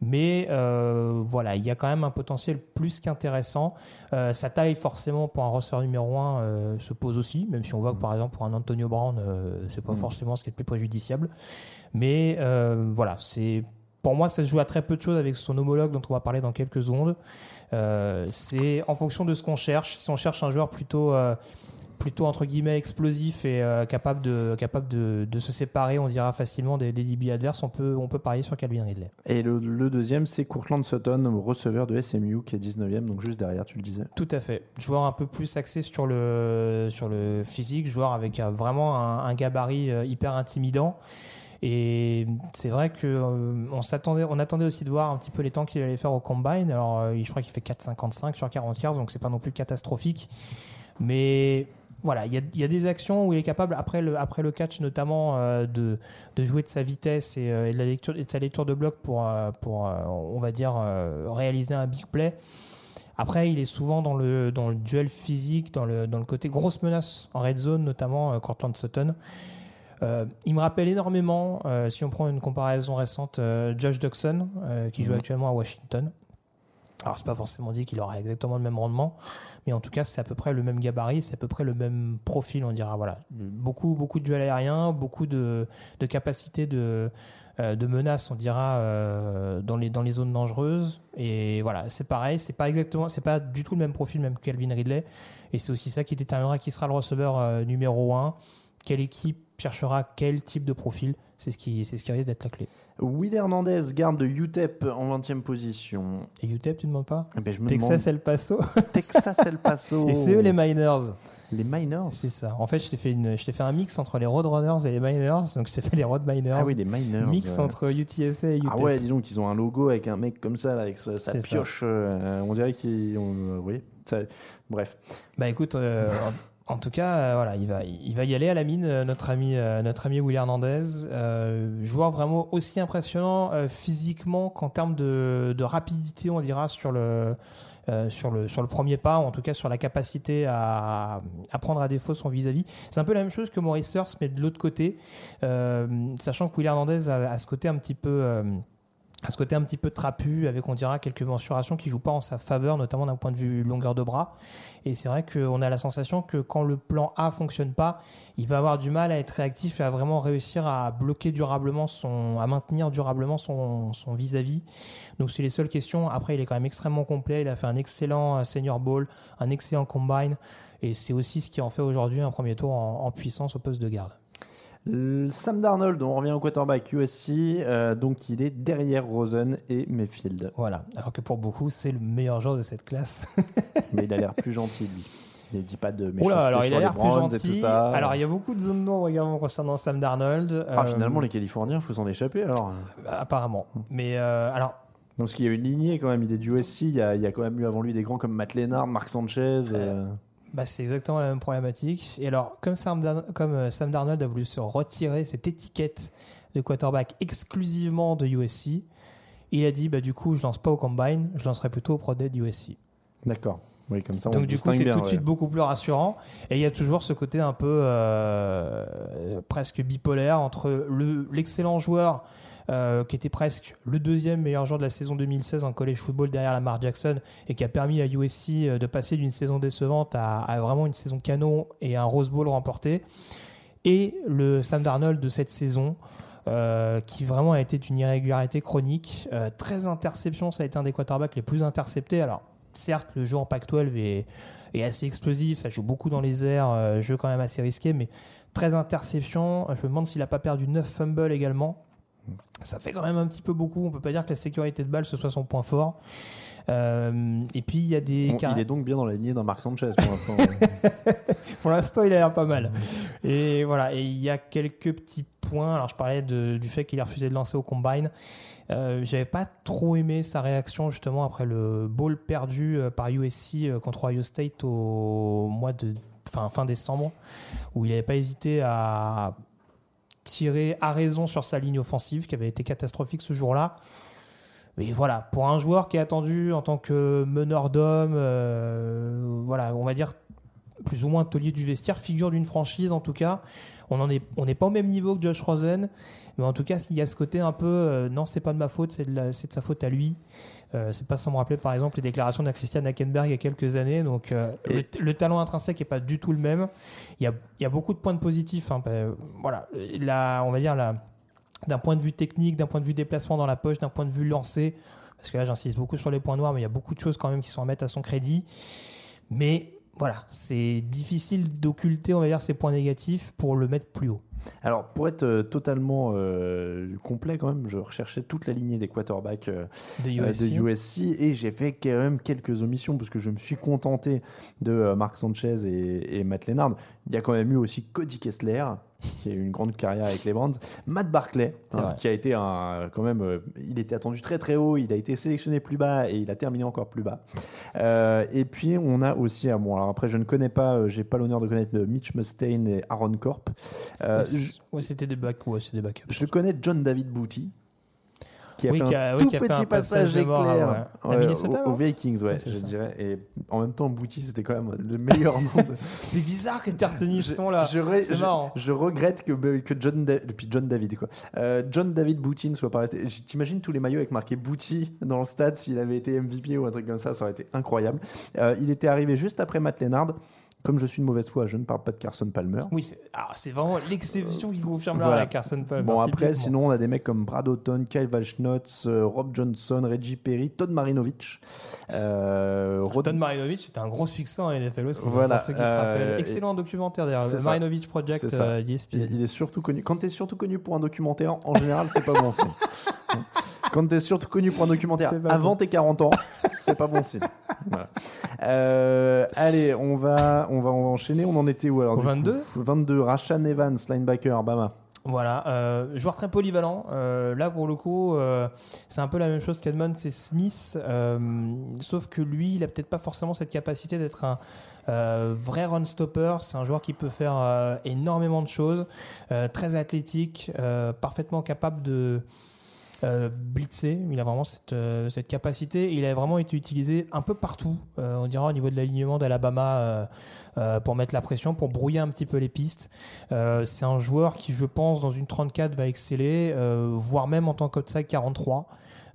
Mais euh, voilà, il y a quand même un potentiel plus qu'intéressant. Euh, sa taille, forcément, pour un receveur numéro 1, euh, se pose aussi, même si on voit que, par exemple, pour un Antonio Brown, c'est pas Mm. forcément ce qui est le plus préjudiciable. Mais voilà, c'est pour moi, ça se joue à très peu de choses avec son homologue dont on va parler dans quelques secondes. Euh, c'est en fonction de ce qu'on cherche. Si on cherche un joueur plutôt, euh, plutôt entre guillemets explosif et euh, capable, de, capable de, de se séparer, on dira facilement des, des DB adverses, on peut, on peut parier sur Calvin Ridley. Et le, le deuxième, c'est Courtland Sutton, receveur de SMU, qui est 19e, donc juste derrière, tu le disais. Tout à fait. Joueur un peu plus axé sur le, sur le physique, joueur avec euh, vraiment un, un gabarit euh, hyper intimidant. Et c'est vrai que euh, on s'attendait, on attendait aussi de voir un petit peu les temps qu'il allait faire au combine. Alors, euh, je crois qu'il fait 4,55 sur 40 yards, donc c'est pas non plus catastrophique. Mais voilà, il y a, il y a des actions où il est capable, après le, après le catch notamment, euh, de, de jouer de sa vitesse et, euh, et de, la lecture, et de sa lecture de bloc pour, euh, pour on va dire, réaliser un big play. Après, il est souvent dans le, dans le duel physique, dans le, dans le côté grosse menace en red zone, notamment Cortland Sutton. Il me rappelle énormément, si on prend une comparaison récente, Josh Duxon, euh, qui joue Mhm. actuellement à Washington. Alors, c'est pas forcément dit qu'il aura exactement le même rendement, mais en tout cas, c'est à peu près le même gabarit, c'est à peu près le même profil, on dira. Voilà. Beaucoup, beaucoup de duels aériens, beaucoup de, de capacités de, euh, de menaces, on dira, euh, dans, les, dans les zones dangereuses. Et voilà, c'est pareil, c'est pas exactement, c'est pas du tout le même profil, même que Calvin Ridley. Et c'est aussi ça qui déterminera qui sera le receveur euh, numéro 1, quelle équipe cherchera quel type de profil. C'est ce qui, c'est ce qui risque d'être la clé. Will Hernandez, garde de UTEP en 20e position. Et UTEP, tu ne demandes pas Eh ben, je me Texas El Paso. demande- Texas El Paso. Et c'est eux les Miners. Les Miners. C'est ça. En fait, je t'ai fait, une, je t'ai fait un mix entre les Roadrunners et les Miners. Donc, je t'ai fait les Road Miners. Ah oui, les Miners. Mix ouais. entre UTSA et UTEP. Ah ouais, dis donc, ils ont un logo avec un mec comme ça, là, avec sa, pioche. euh, on dirait qu'ils ont. euh, oui, ça- bref. Bah écoute, euh, en, tout cas, euh, voilà, il va, il va y aller à la mine, euh, notre ami, euh, notre ami Will Hernandez. Joueur vraiment aussi impressionnant physiquement qu'en termes de, rapidité, on dira, sur le, sur, le, sur le premier pas, ou en tout cas sur la capacité à, à prendre à défaut son vis-à-vis. C'est un peu la même chose que Maurice Hurst, mais de l'autre côté, sachant que Will Hernandez a ce côté un petit peu. À ce côté un petit peu trapu, avec on dira quelques mensurations qui jouent pas en sa faveur, notamment d'un point de vue longueur de bras. Et c'est vrai qu'on a la sensation que quand le plan A fonctionne pas, il va avoir du mal à être réactif et à vraiment réussir à bloquer durablement son, à maintenir durablement son son vis-à-vis. Donc c'est les seules questions. Après, il est quand même extrêmement complet. Il a fait un excellent euh, senior ball, un excellent combine, et c'est aussi ce qui en fait aujourd'hui un premier tour en puissance au poste de garde. Le Sam Darnold, on revient au quarterback USC, euh, donc il est derrière Rosen et Mayfield. Voilà. Alors que pour beaucoup, c'est le meilleur joueur de cette classe. Mais il a l'air plus gentil, lui. Il ne dit pas de Oula, méchanceté alors il a l'air plus gentil. ça. Alors il y a beaucoup de zones d'ombre également concernant Sam Darnold. Ah, Euh, finalement, les Californiens, il faut s'en échapper alors. Apparemment. Mais euh, alors, Donc, parce qu'il y a une lignée quand même, il est du USC, il y a, il y a quand même eu avant lui des grands comme Matt Lennard, Mark Sanchez. euh, bah, c'est exactement la même problématique. Et alors, comme Sam, Darn- comme euh, Sam Darnold a voulu se retirer cette étiquette de quarterback exclusivement de USC, il a dit bah, du coup, je lance pas au combine, je lancerai plutôt au Pro Day d'USC. D'accord. Oui, comme ça, on Donc du coup, c'est tout de ouais. suite beaucoup plus rassurant. Et il y a toujours ce côté un peu euh, presque bipolaire entre le- l'excellent joueur euh, qui était presque le deuxième meilleur joueur de la saison 2016 en college football derrière Lamar Jackson et qui a permis à USC euh, de passer d'une saison décevante à, vraiment une saison canon et un Rose Bowl remporté. Et le Sam Darnold de cette saison. euh, qui vraiment a été d'une irrégularité chronique. Euh, 13 interceptions, ça a été un des quarterbacks les plus interceptés. Alors, certes, le jeu en Pac-12 est, est assez explosif, ça joue beaucoup dans les airs, jeu quand même assez risqué, mais 13 interceptions. Je me demande s'il n'a pas perdu 9 fumbles également. Ça fait quand même un petit peu beaucoup. On peut pas dire que la sécurité de balle ce soit son point fort. Euh, et puis il y a des Bon, il est donc bien dans la lignée d'un Mark Sanchez pour l'instant. pour l'instant, il a l'air pas mal. Et voilà, et il y a quelques petits points. Alors, je parlais de- du fait qu'il a refusé de lancer au combine. Euh, J'avais pas trop aimé sa réaction justement après le ball perdu euh, par USC euh, contre Ohio State au mois de fin, fin décembre, où il n'avait pas hésité à tirer à raison sur sa ligne offensive qui avait été catastrophique ce jour-là. Mais voilà, pour un joueur qui est attendu en tant que meneur d'hommes, euh, voilà, on va dire plus ou moins taulier du vestiaire, figure d'une franchise en tout cas. On en est, n'est pas au même niveau que Josh Rosen, mais en tout cas, il y a ce côté un peu, euh, non, c'est pas de ma faute, c'est de, de sa faute à lui. Euh, c'est pas sans me rappeler par exemple les déclarations de Christian Hackenberg il y a quelques années. Donc euh, le, le talent intrinsèque est pas du tout le même. Il y a, il y a beaucoup de points de positifs. hein. Ben, voilà, là, on va dire là, d'un point de vue technique, d'un point de vue déplacement dans la poche, d'un point de vue lancé. Parce que là, j'insiste beaucoup sur les points noirs, mais il y a beaucoup de choses quand même qui sont à mettre à son crédit. Mais voilà, c'est difficile d'occulter, on va dire, ces points négatifs pour le mettre plus haut. Alors, pour être euh, totalement euh, complet, quand même, je recherchais toute la lignée des quarterbacks euh, De USC. de USC et j'ai fait quand même quelques omissions parce que je me suis contenté de Marc Sanchez et, et Matt Lennard. Il y a quand même eu aussi Cody Kessler qui a eu une grande carrière avec les Brands, Matt Barclay hein, qui a été un quand même, euh, il était attendu très très haut, il a été sélectionné plus bas et il a terminé encore plus bas. Euh, et puis on a aussi, ah bon, alors après je ne connais pas, euh, j'ai pas l'honneur de connaître euh, Mitch Mustaine et Aaron Corp. Ouais, c'était des backups. Ouais, des backups. je connais John David Booty. Qui a Oui, fait qui un a- oui, tout qui a fait petit un passage éclair ouais. Ouais, aux, non Vikings, ouais, je ça. dirais. Et en même temps, Booty, c'était quand même le meilleur nom. de- C'est bizarre que tu retenu ce ton-là. je, je- marrant. je regrette que, que John, Da- depuis John David, quoi. Euh, John David Booty ne soit pas resté. T'imagines tous les maillots avec marqué Booty dans le stade s'il avait été MVP ou un truc comme ça, ça aurait été incroyable. Euh, il était arrivé juste après Matt Lennard. Comme je suis de mauvaise foi, je ne parle pas de Carson Palmer. Oui, c'est c'est vraiment l'exception qui confirme la Voilà. Carson Palmer. Bon, après, sinon, on a des mecs comme Brad Houghton, Kyle Valschnotz, euh, Rob Johnson, Reggie Perry, Todd Marinovich. Euh, Rod- Don Marinovic, c'était un gros succès en NFL aussi. Voilà, Pour ceux qui se euh, rappellent. Excellent documentaire d'ailleurs. Le ça. Marinovic Project C'est ça. euh, d'ESPN. il, il est surtout connu. Quand tu es surtout connu pour un documentaire, en général, c'est pas bon signe. Quand tu es surtout connu pour un documentaire avant bon. tes 40 ans, c'est pas bon signe. Voilà. Euh, allez, on va, on va enchaîner. On en était où alors Au du coup 22? 22. Rashan Evans, linebacker, Bama. Voilà, euh, joueur très polyvalent. Euh, là, pour le coup, euh, c'est un peu la même chose qu'Edmond, c'est Smith, sauf que lui, il a peut-être pas forcément cette capacité d'être un vrai run stopper. C'est un joueur qui peut faire énormément de choses, très athlétique, parfaitement capable de euh, blitzer. Il a vraiment cette, euh, capacité. Il a vraiment été utilisé un peu partout, euh, on dira au niveau de l'alignement d'Alabama. pour mettre la pression, pour brouiller un petit peu les pistes. C'est un joueur qui, je pense, dans une 34 va exceller, voire même en tant qu'outside 43.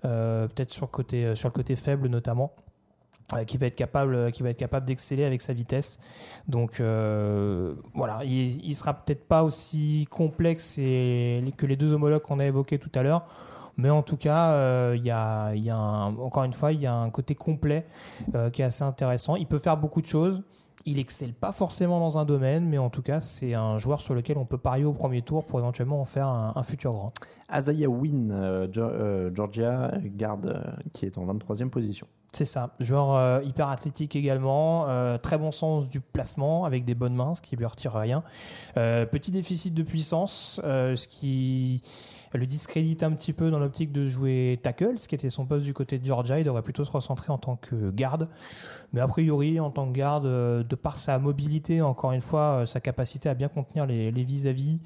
euh, peut-être sur, le côté, sur faible notamment. qui va être capable, d'exceller avec sa vitesse. Donc voilà, il, il sera peut-être pas aussi complexe que les deux homologues qu'on a évoqués tout à l'heure, mais en tout cas, euh, il y a, il y a un- encore une fois, il y a un côté complet euh, qui est assez intéressant. Il peut faire beaucoup de choses. Il excelle pas forcément dans un domaine, mais en tout cas, c'est un joueur sur lequel on peut parier au premier tour pour éventuellement en faire un, un futur grand. Azaya Win, euh, euh, Georgia, garde qui est en 23e position. C'est ça, joueur euh, hyper athlétique également, euh, très bon sens du placement avec des bonnes mains, ce qui lui retire rien. Petit déficit de puissance, ce qui le discrédite un petit peu dans l'optique de jouer tackle, ce qui était son poste du côté de Georgia. Il devrait plutôt se recentrer en tant que garde. Mais a priori, en tant que garde, euh, de par sa mobilité, encore une fois, euh, sa capacité à bien contenir les vis-à-vis,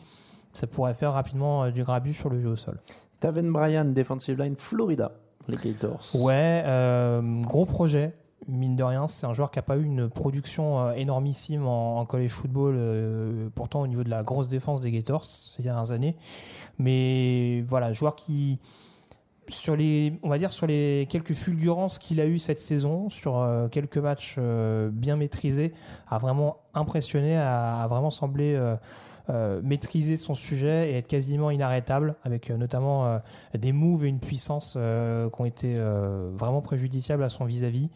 ça pourrait faire rapidement euh, du grabuge sur le jeu au sol. Taven Bryan, defensive line, Florida, les Gators. Ouais, euh, gros projet. Mine de rien, c'est un joueur qui n'a pas eu une production euh, énormissime en, college football, euh, pourtant au niveau de la grosse défense des Gators ces dernières années. Mais voilà, joueur qui, sur les, on va dire sur les quelques fulgurances qu'il a eu cette saison, sur euh, quelques matchs bien maîtrisés, a vraiment impressionné, a, vraiment semblé maîtriser son sujet et être quasiment inarrêtable, avec notamment des moves et une puissance qui ont été vraiment préjudiciables à son vis-à-vis.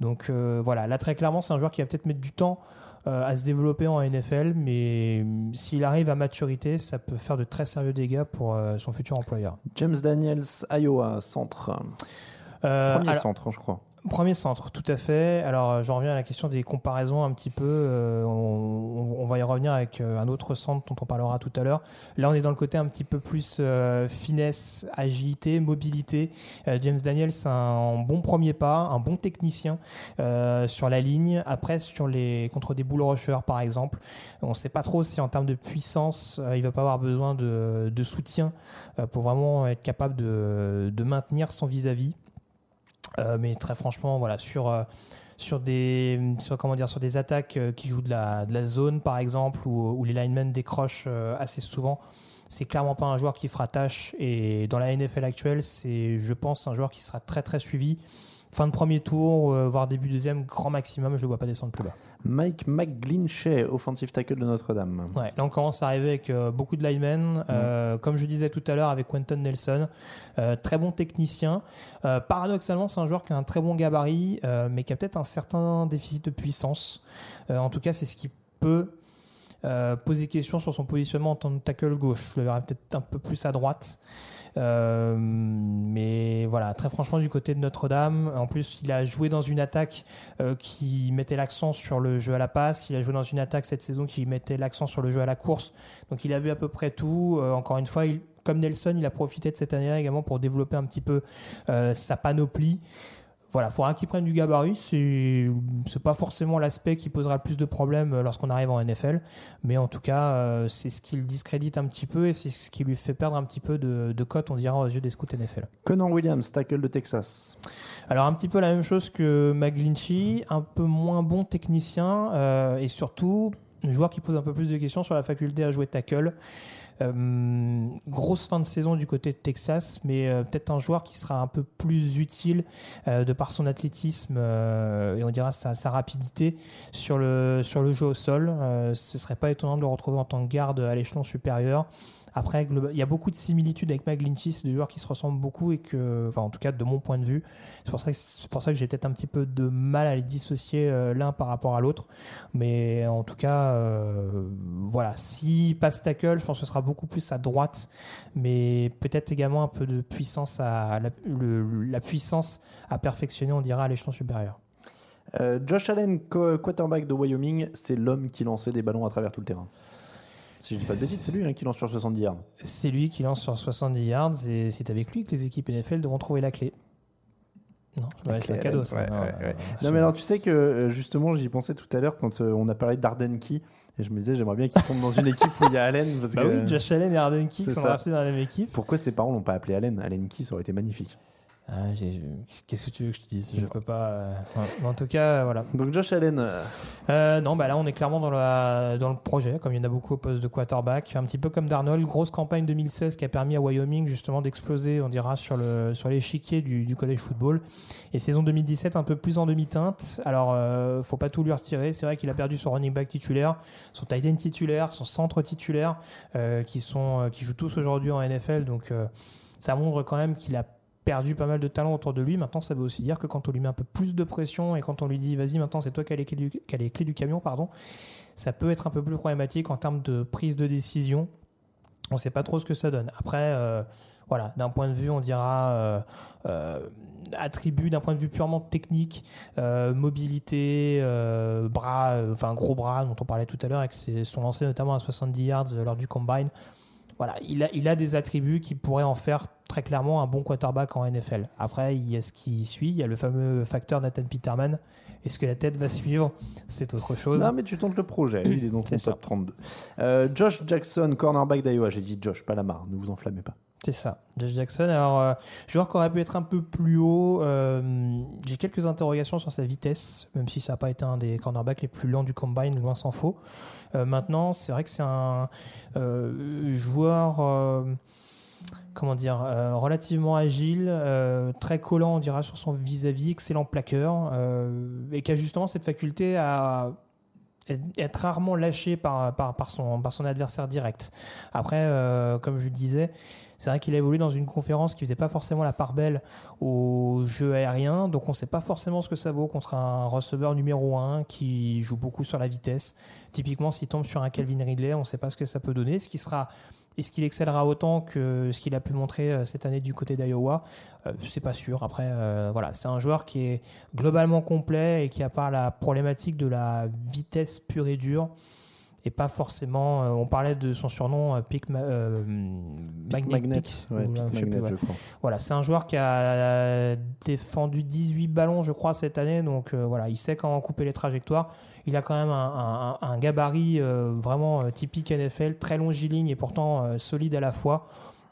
Donc euh, voilà, là très clairement, c'est un joueur qui va peut-être mettre du temps euh, à se développer en NFL, mais euh, s'il arrive à maturité, ça peut faire de très sérieux dégâts pour euh, son futur employeur. James Daniels, Iowa, centre. Euh, Premier alors- centre, je crois. Premier centre, tout à fait. Alors, euh, j'en reviens à la question des comparaisons un petit peu. Euh, on, va y revenir avec euh, un autre centre dont on parlera tout à l'heure. Là, on est dans le côté un petit peu plus finesse, agilité, mobilité. James Daniels, c'est un bon premier pas, un bon technicien sur la ligne. Après, sur les contre des bull rushers, par exemple, on ne sait pas trop si en termes de puissance, il va pas avoir besoin de, soutien pour vraiment être capable de, maintenir son vis-à-vis. Euh, mais très franchement, voilà, sur, euh, sur, des, sur, comment dire, sur des attaques euh, qui jouent de la, de la zone, par exemple, où, où les linemen décrochent euh, assez souvent, c'est clairement pas un joueur qui fera tâche. Et dans la NFL actuelle, c'est, je pense, un joueur qui sera très très suivi. Fin de premier tour, euh, voire début deuxième, grand maximum, je le vois pas descendre plus bas. Mike McGlinchey, offensive tackle de Notre-Dame. Ouais, là on commence à arriver avec euh, beaucoup de linemen. Euh, comme je disais tout à l'heure avec Quentin Nelson, euh, très bon technicien. Paradoxalement, c'est un joueur qui a un très bon gabarit, mais qui a peut-être un certain déficit de puissance. En tout cas, c'est ce qui peut poser question sur son positionnement en tant que tackle gauche. Je le verrais peut-être un peu plus à droite. Euh, mais voilà, très franchement, du côté de Notre-Dame, en plus, il a joué dans une attaque euh, qui mettait l'accent sur le jeu à la passe. Il a joué dans une attaque cette saison qui mettait l'accent sur le jeu à la course. Donc, il a vu à peu près tout. Euh, encore une fois, comme Nelson, il a profité de cette année-là également pour développer un petit peu sa panoplie. Voilà, il faudra qu'il prenne du gabarit. C'est c'est pas forcément l'aspect qui posera le plus de problèmes euh, lorsqu'on arrive en NFL, mais en tout cas, euh, c'est ce qui le discrédite un petit peu et c'est ce qui lui fait perdre un petit peu de, de cote, on dira, aux yeux des scouts NFL. Connor Williams, tackle de Texas. Alors un petit peu la même chose que McGlinchey, un peu moins bon technicien euh, et surtout un joueur qui pose un peu plus de questions sur la faculté à jouer tackle. Euh, grosse fin de saison du côté de Texas, mais euh, peut-être un joueur qui sera un peu plus utile euh, de par son athlétisme et on dira sa, rapidité sur le, sur le jeu au sol. Ce serait pas étonnant de le retrouver en tant que garde à l'échelon supérieur. Après, il y a beaucoup de similitudes avec McGlinchey, c'est des joueurs qui se ressemblent beaucoup et que, enfin, en tout cas, de mon point de vue, c'est pour ça que, j'ai peut-être un petit peu de mal à les dissocier euh, l'un par rapport à l'autre. Mais en tout cas, euh, voilà, si passe tackle, je pense que ce sera beaucoup plus à droite, mais peut-être également un peu de puissance à la, puissance à perfectionner, on dira, à l'échelon supérieur. Euh, Josh Allen, quarterback de Wyoming, c'est l'homme qui lançait des ballons à travers tout le terrain. Si je dis pas de bêtises, c'est lui hein, qui lance sur 70 yards. C'est lui qui lance sur 70 yards et c'est avec lui que les équipes NFL devront trouver la clé. Non, ouais, c'est un cadeau Allen, ça. ouais, Non, ouais, euh, Non mais alors tu sais que euh, justement j'y pensais tout à l'heure quand euh, on a parlé d'Arden Key et je me disais j'aimerais bien qu'il tombe dans une équipe où il y a Allen parce Bah que oui, Josh Allen et Arden Key sont draftés dans la même équipe. pourquoi ses parents l'ont pas appelé Allen? Allen Key ça aurait été magnifique. Ah, Qu'est-ce que tu veux que je te dise? Je peux pas. euh, En tout cas, voilà. Donc Josh Allen, euh, Euh, non, bah là, on est clairement dans, la, dans le projet, comme il y en a beaucoup au poste de quarterback. Un petit peu comme Darnold, grosse campagne 2016 qui a permis à Wyoming justement d'exploser, on dira, sur le sur l'échiquier du, du college football. Et saison 2017 un peu plus en demi-teinte. Alors, euh, faut pas tout lui retirer. C'est vrai qu'il a perdu son running back titulaire, son tight end titulaire, son centre titulaire, qui sont qui jouent tous aujourd'hui en NFL. Donc, ça montre quand même qu'il a perdu pas mal de talent autour de lui. Maintenant, ça veut aussi dire que quand on lui met un peu plus de pression et quand on lui dit vas-y, maintenant c'est toi qui as les clés du, qui camion, pardon, ça peut être un peu plus problématique en termes de prise de décision. On ne sait pas trop ce que ça donne. Après, euh, voilà, d'un point de vue, on dira euh, euh, attribut, d'un point de vue purement technique, mobilité, bras, enfin gros bras dont on parlait tout à l'heure avec ses- son lancer notamment à 70 yards lors du combine. Voilà, il a, il a des attributs qui pourraient en faire très clairement un bon quarterback en NFL. Après, il y a ce qui suit, il y a le fameux facteur Nathan Peterman. Est-ce que la tête va suivre? C'est autre chose. non mais tu tentes le projet, il est C'est ça. top 32. Euh, Josh Jackson, cornerback d'Iowa, j'ai dit Josh, pas Lamar, ne vous enflammez pas. C'est ça, Josh Jackson. Alors, joueur qui aurait pu être un peu plus haut. euh, J'ai quelques interrogations sur sa vitesse, même si ça n'a pas été un des cornerbacks les plus lents du combine, loin s'en faut. Euh, maintenant, c'est vrai que c'est un euh, joueur, comment dire, relativement agile, très collant, on dira, sur son vis-à-vis, excellent plaqueur, et qui a justement cette faculté à être rarement lâché par, par, son, par son adversaire direct. Après, comme je le disais, c'est vrai qu'il a évolué dans une conférence qui faisait pas forcément la part belle au jeu aérien, donc on sait pas forcément ce que ça vaut contre un receveur numéro 1 qui joue beaucoup sur la vitesse. Typiquement, s'il tombe sur un Calvin Ridley, on sait pas ce que ça peut donner. Ce qui sera est-ce qu'il excellera autant que ce qu'il a pu montrer euh, cette année du côté d'Iowa? Euh, C'est pas sûr. Après, euh, voilà, c'est un joueur qui est globalement complet et qui, à part la problématique de la vitesse pure et dure, et pas forcément. euh, on parlait de son surnom, euh, Pick Ma- euh, Magnet. Magnet, Pick, ouais, ou, Pick euh, je sais Magnet, plus, ouais. je crois. Voilà, c'est un joueur qui a défendu 18 ballons, je crois, cette année. Donc euh, voilà, il sait comment couper les trajectoires. Il a quand même un, un- un gabarit euh, vraiment euh, typique NFL, très longiligne et pourtant euh, solide à la fois.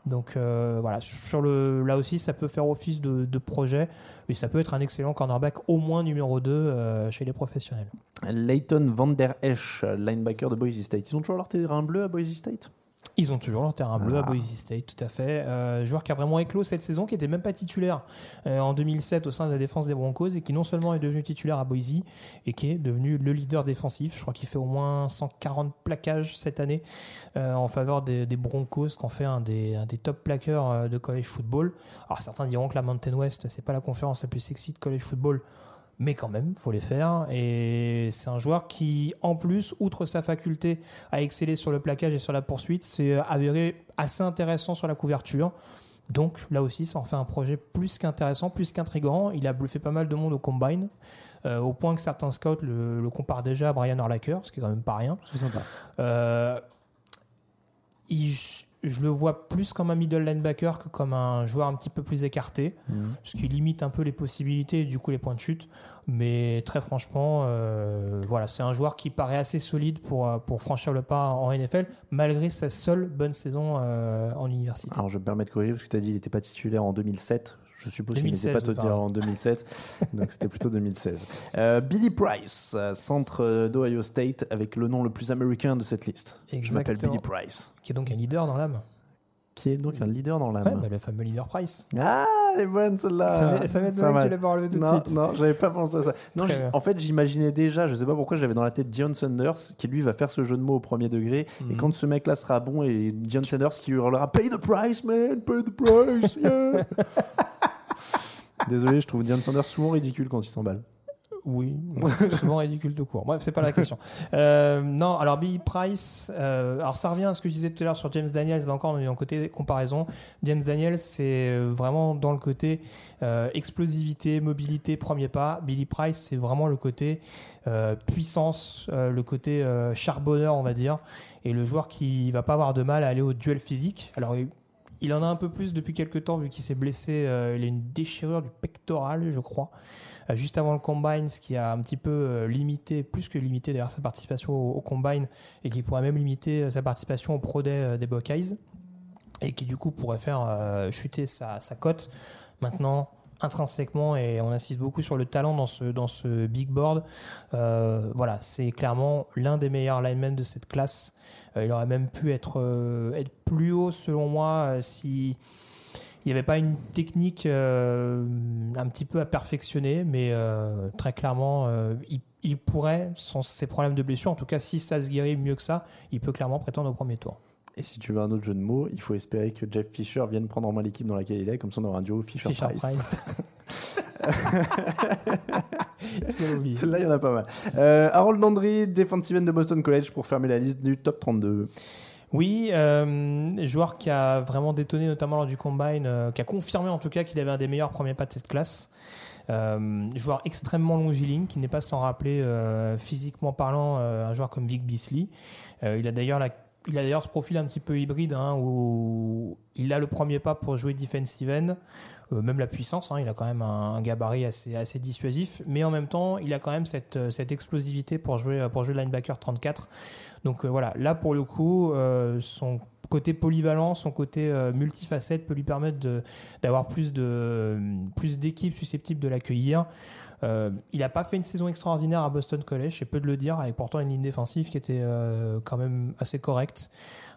Donc euh, voilà, sur le, là aussi, ça peut faire office de, projet et ça peut être un excellent cornerback, au moins numéro 2 euh, chez les professionnels. Leighton Van Der Esch, linebacker de Boise State. Ils ont toujours leur terrain bleu à Boise State? Ils ont toujours leur terrain bleu à. Boise State, tout à fait. Euh, joueur qui a vraiment éclos cette saison, qui n'était même pas titulaire euh, en 2007 au sein de la défense des Broncos et qui non seulement est devenu titulaire à Boise et qui est devenu le leader défensif. Je crois qu'il fait au moins 140 plaquages cette année euh, en faveur des, des Broncos, qui en fait un des, un des top plaqueurs de college football. Alors certains diront que la Mountain West, c'est pas la conférence la plus sexy de college football. Mais quand même, faut les faire. Et c'est un joueur qui, en plus, outre sa faculté à exceller sur le plaquage et sur la poursuite, c'est avéré assez intéressant sur la couverture. Donc là aussi, ça en fait un projet plus qu'intéressant, plus qu'intrigant. Il a bluffé pas mal de monde au combine, euh, au point que certains scouts le, le comparent déjà à Brian Urlacher, ce qui est quand même pas rien. C'est sympa. Euh, il- je le vois plus comme un middle linebacker que comme un joueur un petit peu plus écarté, ce qui limite un peu les possibilités et du coup les points de chute. Mais très franchement, euh, voilà, c'est un joueur qui paraît assez solide pour, euh, pour franchir le pas en NFL, malgré sa seule bonne saison euh, en université. Alors je me permets de corriger parce que tu as dit qu'il n'était pas titulaire en 2007. Je suppose qu'il n'était 2016, pas titulaire pardon. en 2007, donc c'était plutôt 2016. Euh, Billy Price, euh, centre d'Ohio State, avec le nom le plus américain de cette liste. Je m'appelle Exactement. Billy Price, Qui est donc un leader dans l'âme. qui est donc un leader dans l'âme. Ouais, bah, le fameux leader Price. Ah, elle est bonne celle-là Ça ça donné que tu l'as pas relevé tout de suite. Non, j'avais pas pensé à ça. Non, en fait, j'imaginais déjà, je sais pas pourquoi, j'avais dans la tête Dion Sanders, qui lui va faire ce jeu de mots au premier degré. Et Mhm. quand ce mec-là sera bon, et Dion Sanders qui hurlera Pay the price, man, pay the price, yeah. Désolé, je trouve Dion Sanders souvent ridicule quand il s'emballe. Oui, souvent ridicule de court. Bref, c'est pas la question. Euh, non, alors Billy Price, euh, alors ça revient à ce que je disais tout à l'heure sur James Daniels. Là encore, on est dans le côté comparaison. James Daniels, c'est euh, vraiment dans le côté explosivité, mobilité, premier pas. Billy Price, c'est vraiment le côté puissance, le côté charbonneur, on va dire, et le joueur qui va pas avoir de mal à aller au duel physique. Alors il- en a un peu plus depuis quelques temps vu qu'il s'est blessé. euh, il a une déchirure du pectoral, je crois, euh, juste avant le combine, ce qui a un petit peu euh, limité, plus que limité d'ailleurs sa participation au, combine et qui pourrait même limiter sa participation au pro day des Buckeyes et qui du coup pourrait faire chuter sa, cote. Maintenant, intrinsèquement et on insiste beaucoup sur le talent dans ce, dans ce big board. Voilà, c'est clairement l'un des meilleurs linemen de cette classe. Euh, il aurait même pu être, euh, plus haut selon moi euh, si il n'y avait pas une technique un petit peu à perfectionner, mais très clairement, il, il pourrait, sans ses problèmes de blessure, en tout cas si ça se guérit mieux que ça, il peut clairement prétendre au premier tour. Et si tu veux un autre jeu de mots, il faut espérer que Jeff Fisher vienne prendre en main l'équipe dans laquelle il est, comme ça on aura un duo Fisher, Fisher Price. Price. Je l'avais oublié. Celle-là, il y en a pas mal. Euh, Harold Landry, defensive end de Boston College, pour fermer la liste du top 32. Oui, euh, joueur qui a vraiment détonné, notamment lors du combine, euh, qui a confirmé en tout cas qu'il avait un des meilleurs premiers pas de cette classe. Euh, joueur extrêmement longiligne, qui n'est pas sans rappeler euh, physiquement parlant euh, un joueur comme Vic Beasley. Il a d'ailleurs la il a d'ailleurs ce profil un petit peu hybride hein, où il a le premier pas pour jouer defensive end, euh, même la puissance, hein, il a quand même un, gabarit assez, dissuasif, mais en même temps il a quand même cette, euh, explosivité pour jouer, pour jouer linebacker 34. Donc euh, voilà, là pour le coup, euh, son côté polyvalent, son côté euh, multifacette peut lui permettre d'avoir plus de plus d'équipes susceptibles de l'accueillir. Euh, il n'a pas fait une saison extraordinaire à Boston College, c'est peu de le dire, avec pourtant une ligne défensive qui était euh, quand même assez correcte.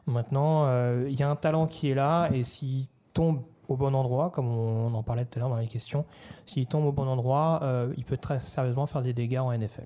Maintenant, euh, il y a un talent qui est là, et s'il tombe au bon endroit, comme on en parlait tout à l'heure dans les questions, s'il tombe au bon endroit, il peut très sérieusement faire des dégâts en NFL.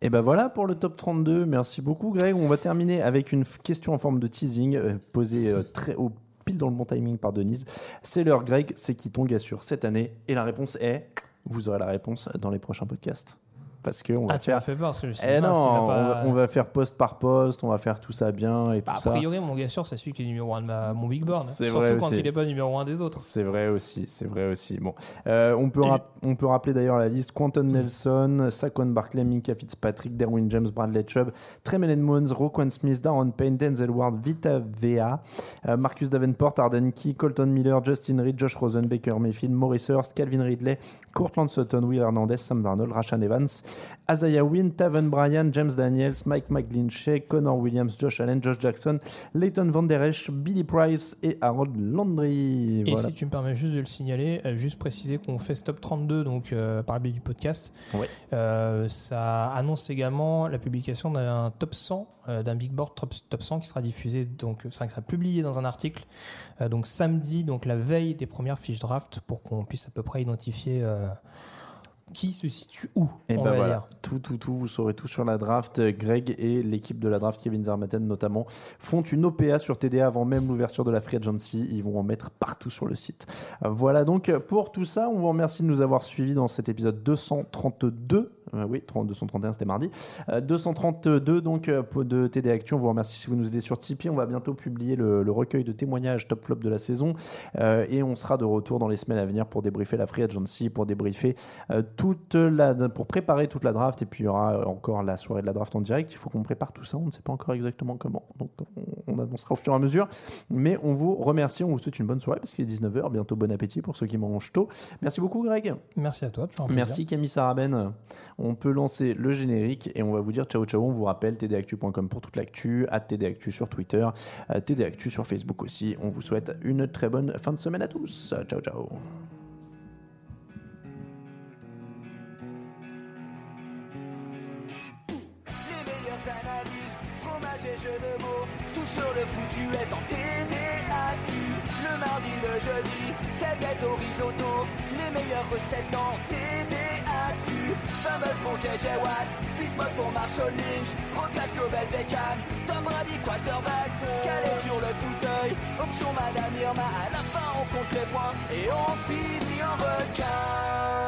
Et ben voilà pour le top 32. Merci beaucoup, Greg. On va terminer avec une question en forme de teasing posée très au pile dans le bon timing par Denise. C'est l'heure, Greg. C'est qui ton gars sûr cette année? Et la réponse est vous aurez la réponse dans les prochains podcasts. Parce que on va Ah, tu faire. m'as fait peur parce que je sais Eh pas non, s'il va on, pas- va, on va faire poste par poste, on va faire tout ça bien et tout Bah, a ça. priori, mon gars sûr, c'est celui qui est numéro 1 de ma- mon big board. Surtout vrai quand aussi. il n'est pas numéro 1 des autres. C'est vrai aussi, c'est vrai aussi. Bon, Euh, on, peut on peut rappeler d'ailleurs la liste Quentin Nelson, Saquon Barkley, Minka Fitzpatrick, Derwin James, Bradley Chubb, Tremaine Edmonds, Roquan Smith, Darren Payne, Denzel Ward, Vita Vea, euh, Marcus Davenport, Arden Key, Colton Miller, Justin Reed, Josh Rosen, Baker Mayfield, Maurice Hurst, Calvin Ridley, Courtland Sutton, Will Hernandez, Sam Darnold, Rashan Evans, Isaiah Wynn, Taven Bryan, James Daniels, Mike McGlinchey, Connor Williams, Josh Allen, Josh Jackson, Leighton Van Der Esch, Billy Price et Harold Landry. Et Voilà. si tu me permets juste de le signaler, euh, juste préciser qu'on fait ce top 32 donc euh, par le biais du podcast. Euh, ça annonce également la publication d'un top 100, euh, d'un big board top, top 100 qui sera diffusé donc ça sera publié dans un article donc samedi donc la veille des premières fiches draft pour qu'on puisse à peu près identifier qui se situe où. Et ben voilà, dire. tout, tout, tout, vous saurez tout sur la draft. Greg et l'équipe de la draft, Kevin Zarmaten notamment, font une OPA sur TDA avant même l'ouverture de la Free Agency. Ils vont en mettre partout sur le site. Euh, Voilà donc pour tout ça. On vous remercie de nous avoir suivis dans cet épisode 232. Euh, oui, 30 231, c'était mardi. Euh, 232 donc euh, de TD Actu. On vous remercie si vous nous aidez sur Tipeee. On va bientôt publier le, le recueil de témoignages top flop de la saison. Euh, et on sera de retour dans les semaines à venir pour débriefer la Free Agency, pour débriefer euh, toute la, pour préparer toute la draft. Et puis il y aura encore la soirée de la draft en direct. Il faut qu'on prépare tout ça. On ne sait pas encore exactement comment. Donc on, on annoncera au fur et à mesure. Mais on vous remercie. On vous souhaite une bonne soirée parce qu'il est 19h. Bientôt bon appétit pour ceux qui mangent tôt. Merci beaucoup, Greg. Merci à toi, toujours un plaisir. Merci Camille Saraben. On peut lancer le générique et on va vous dire ciao ciao. On vous rappelle tdactu.com pour toute l'actu, à tdactu sur Twitter, à tdactu sur Facebook aussi. On vous souhaite une très bonne fin de semaine à tous. Ciao ciao. Tout sur le foutu est en TDAQ. Le mardi, le jeudi, tailgate au risotto, les meilleures recettes en TDAQ. Fumble pour JJ Watt, Bismuth pour Marshall Lynch, Rocklash Global Beckham, Tom Brady quarterback, calé sur le fauteuil, option Madame Irma, à la fin on compte les points et on finit en requin.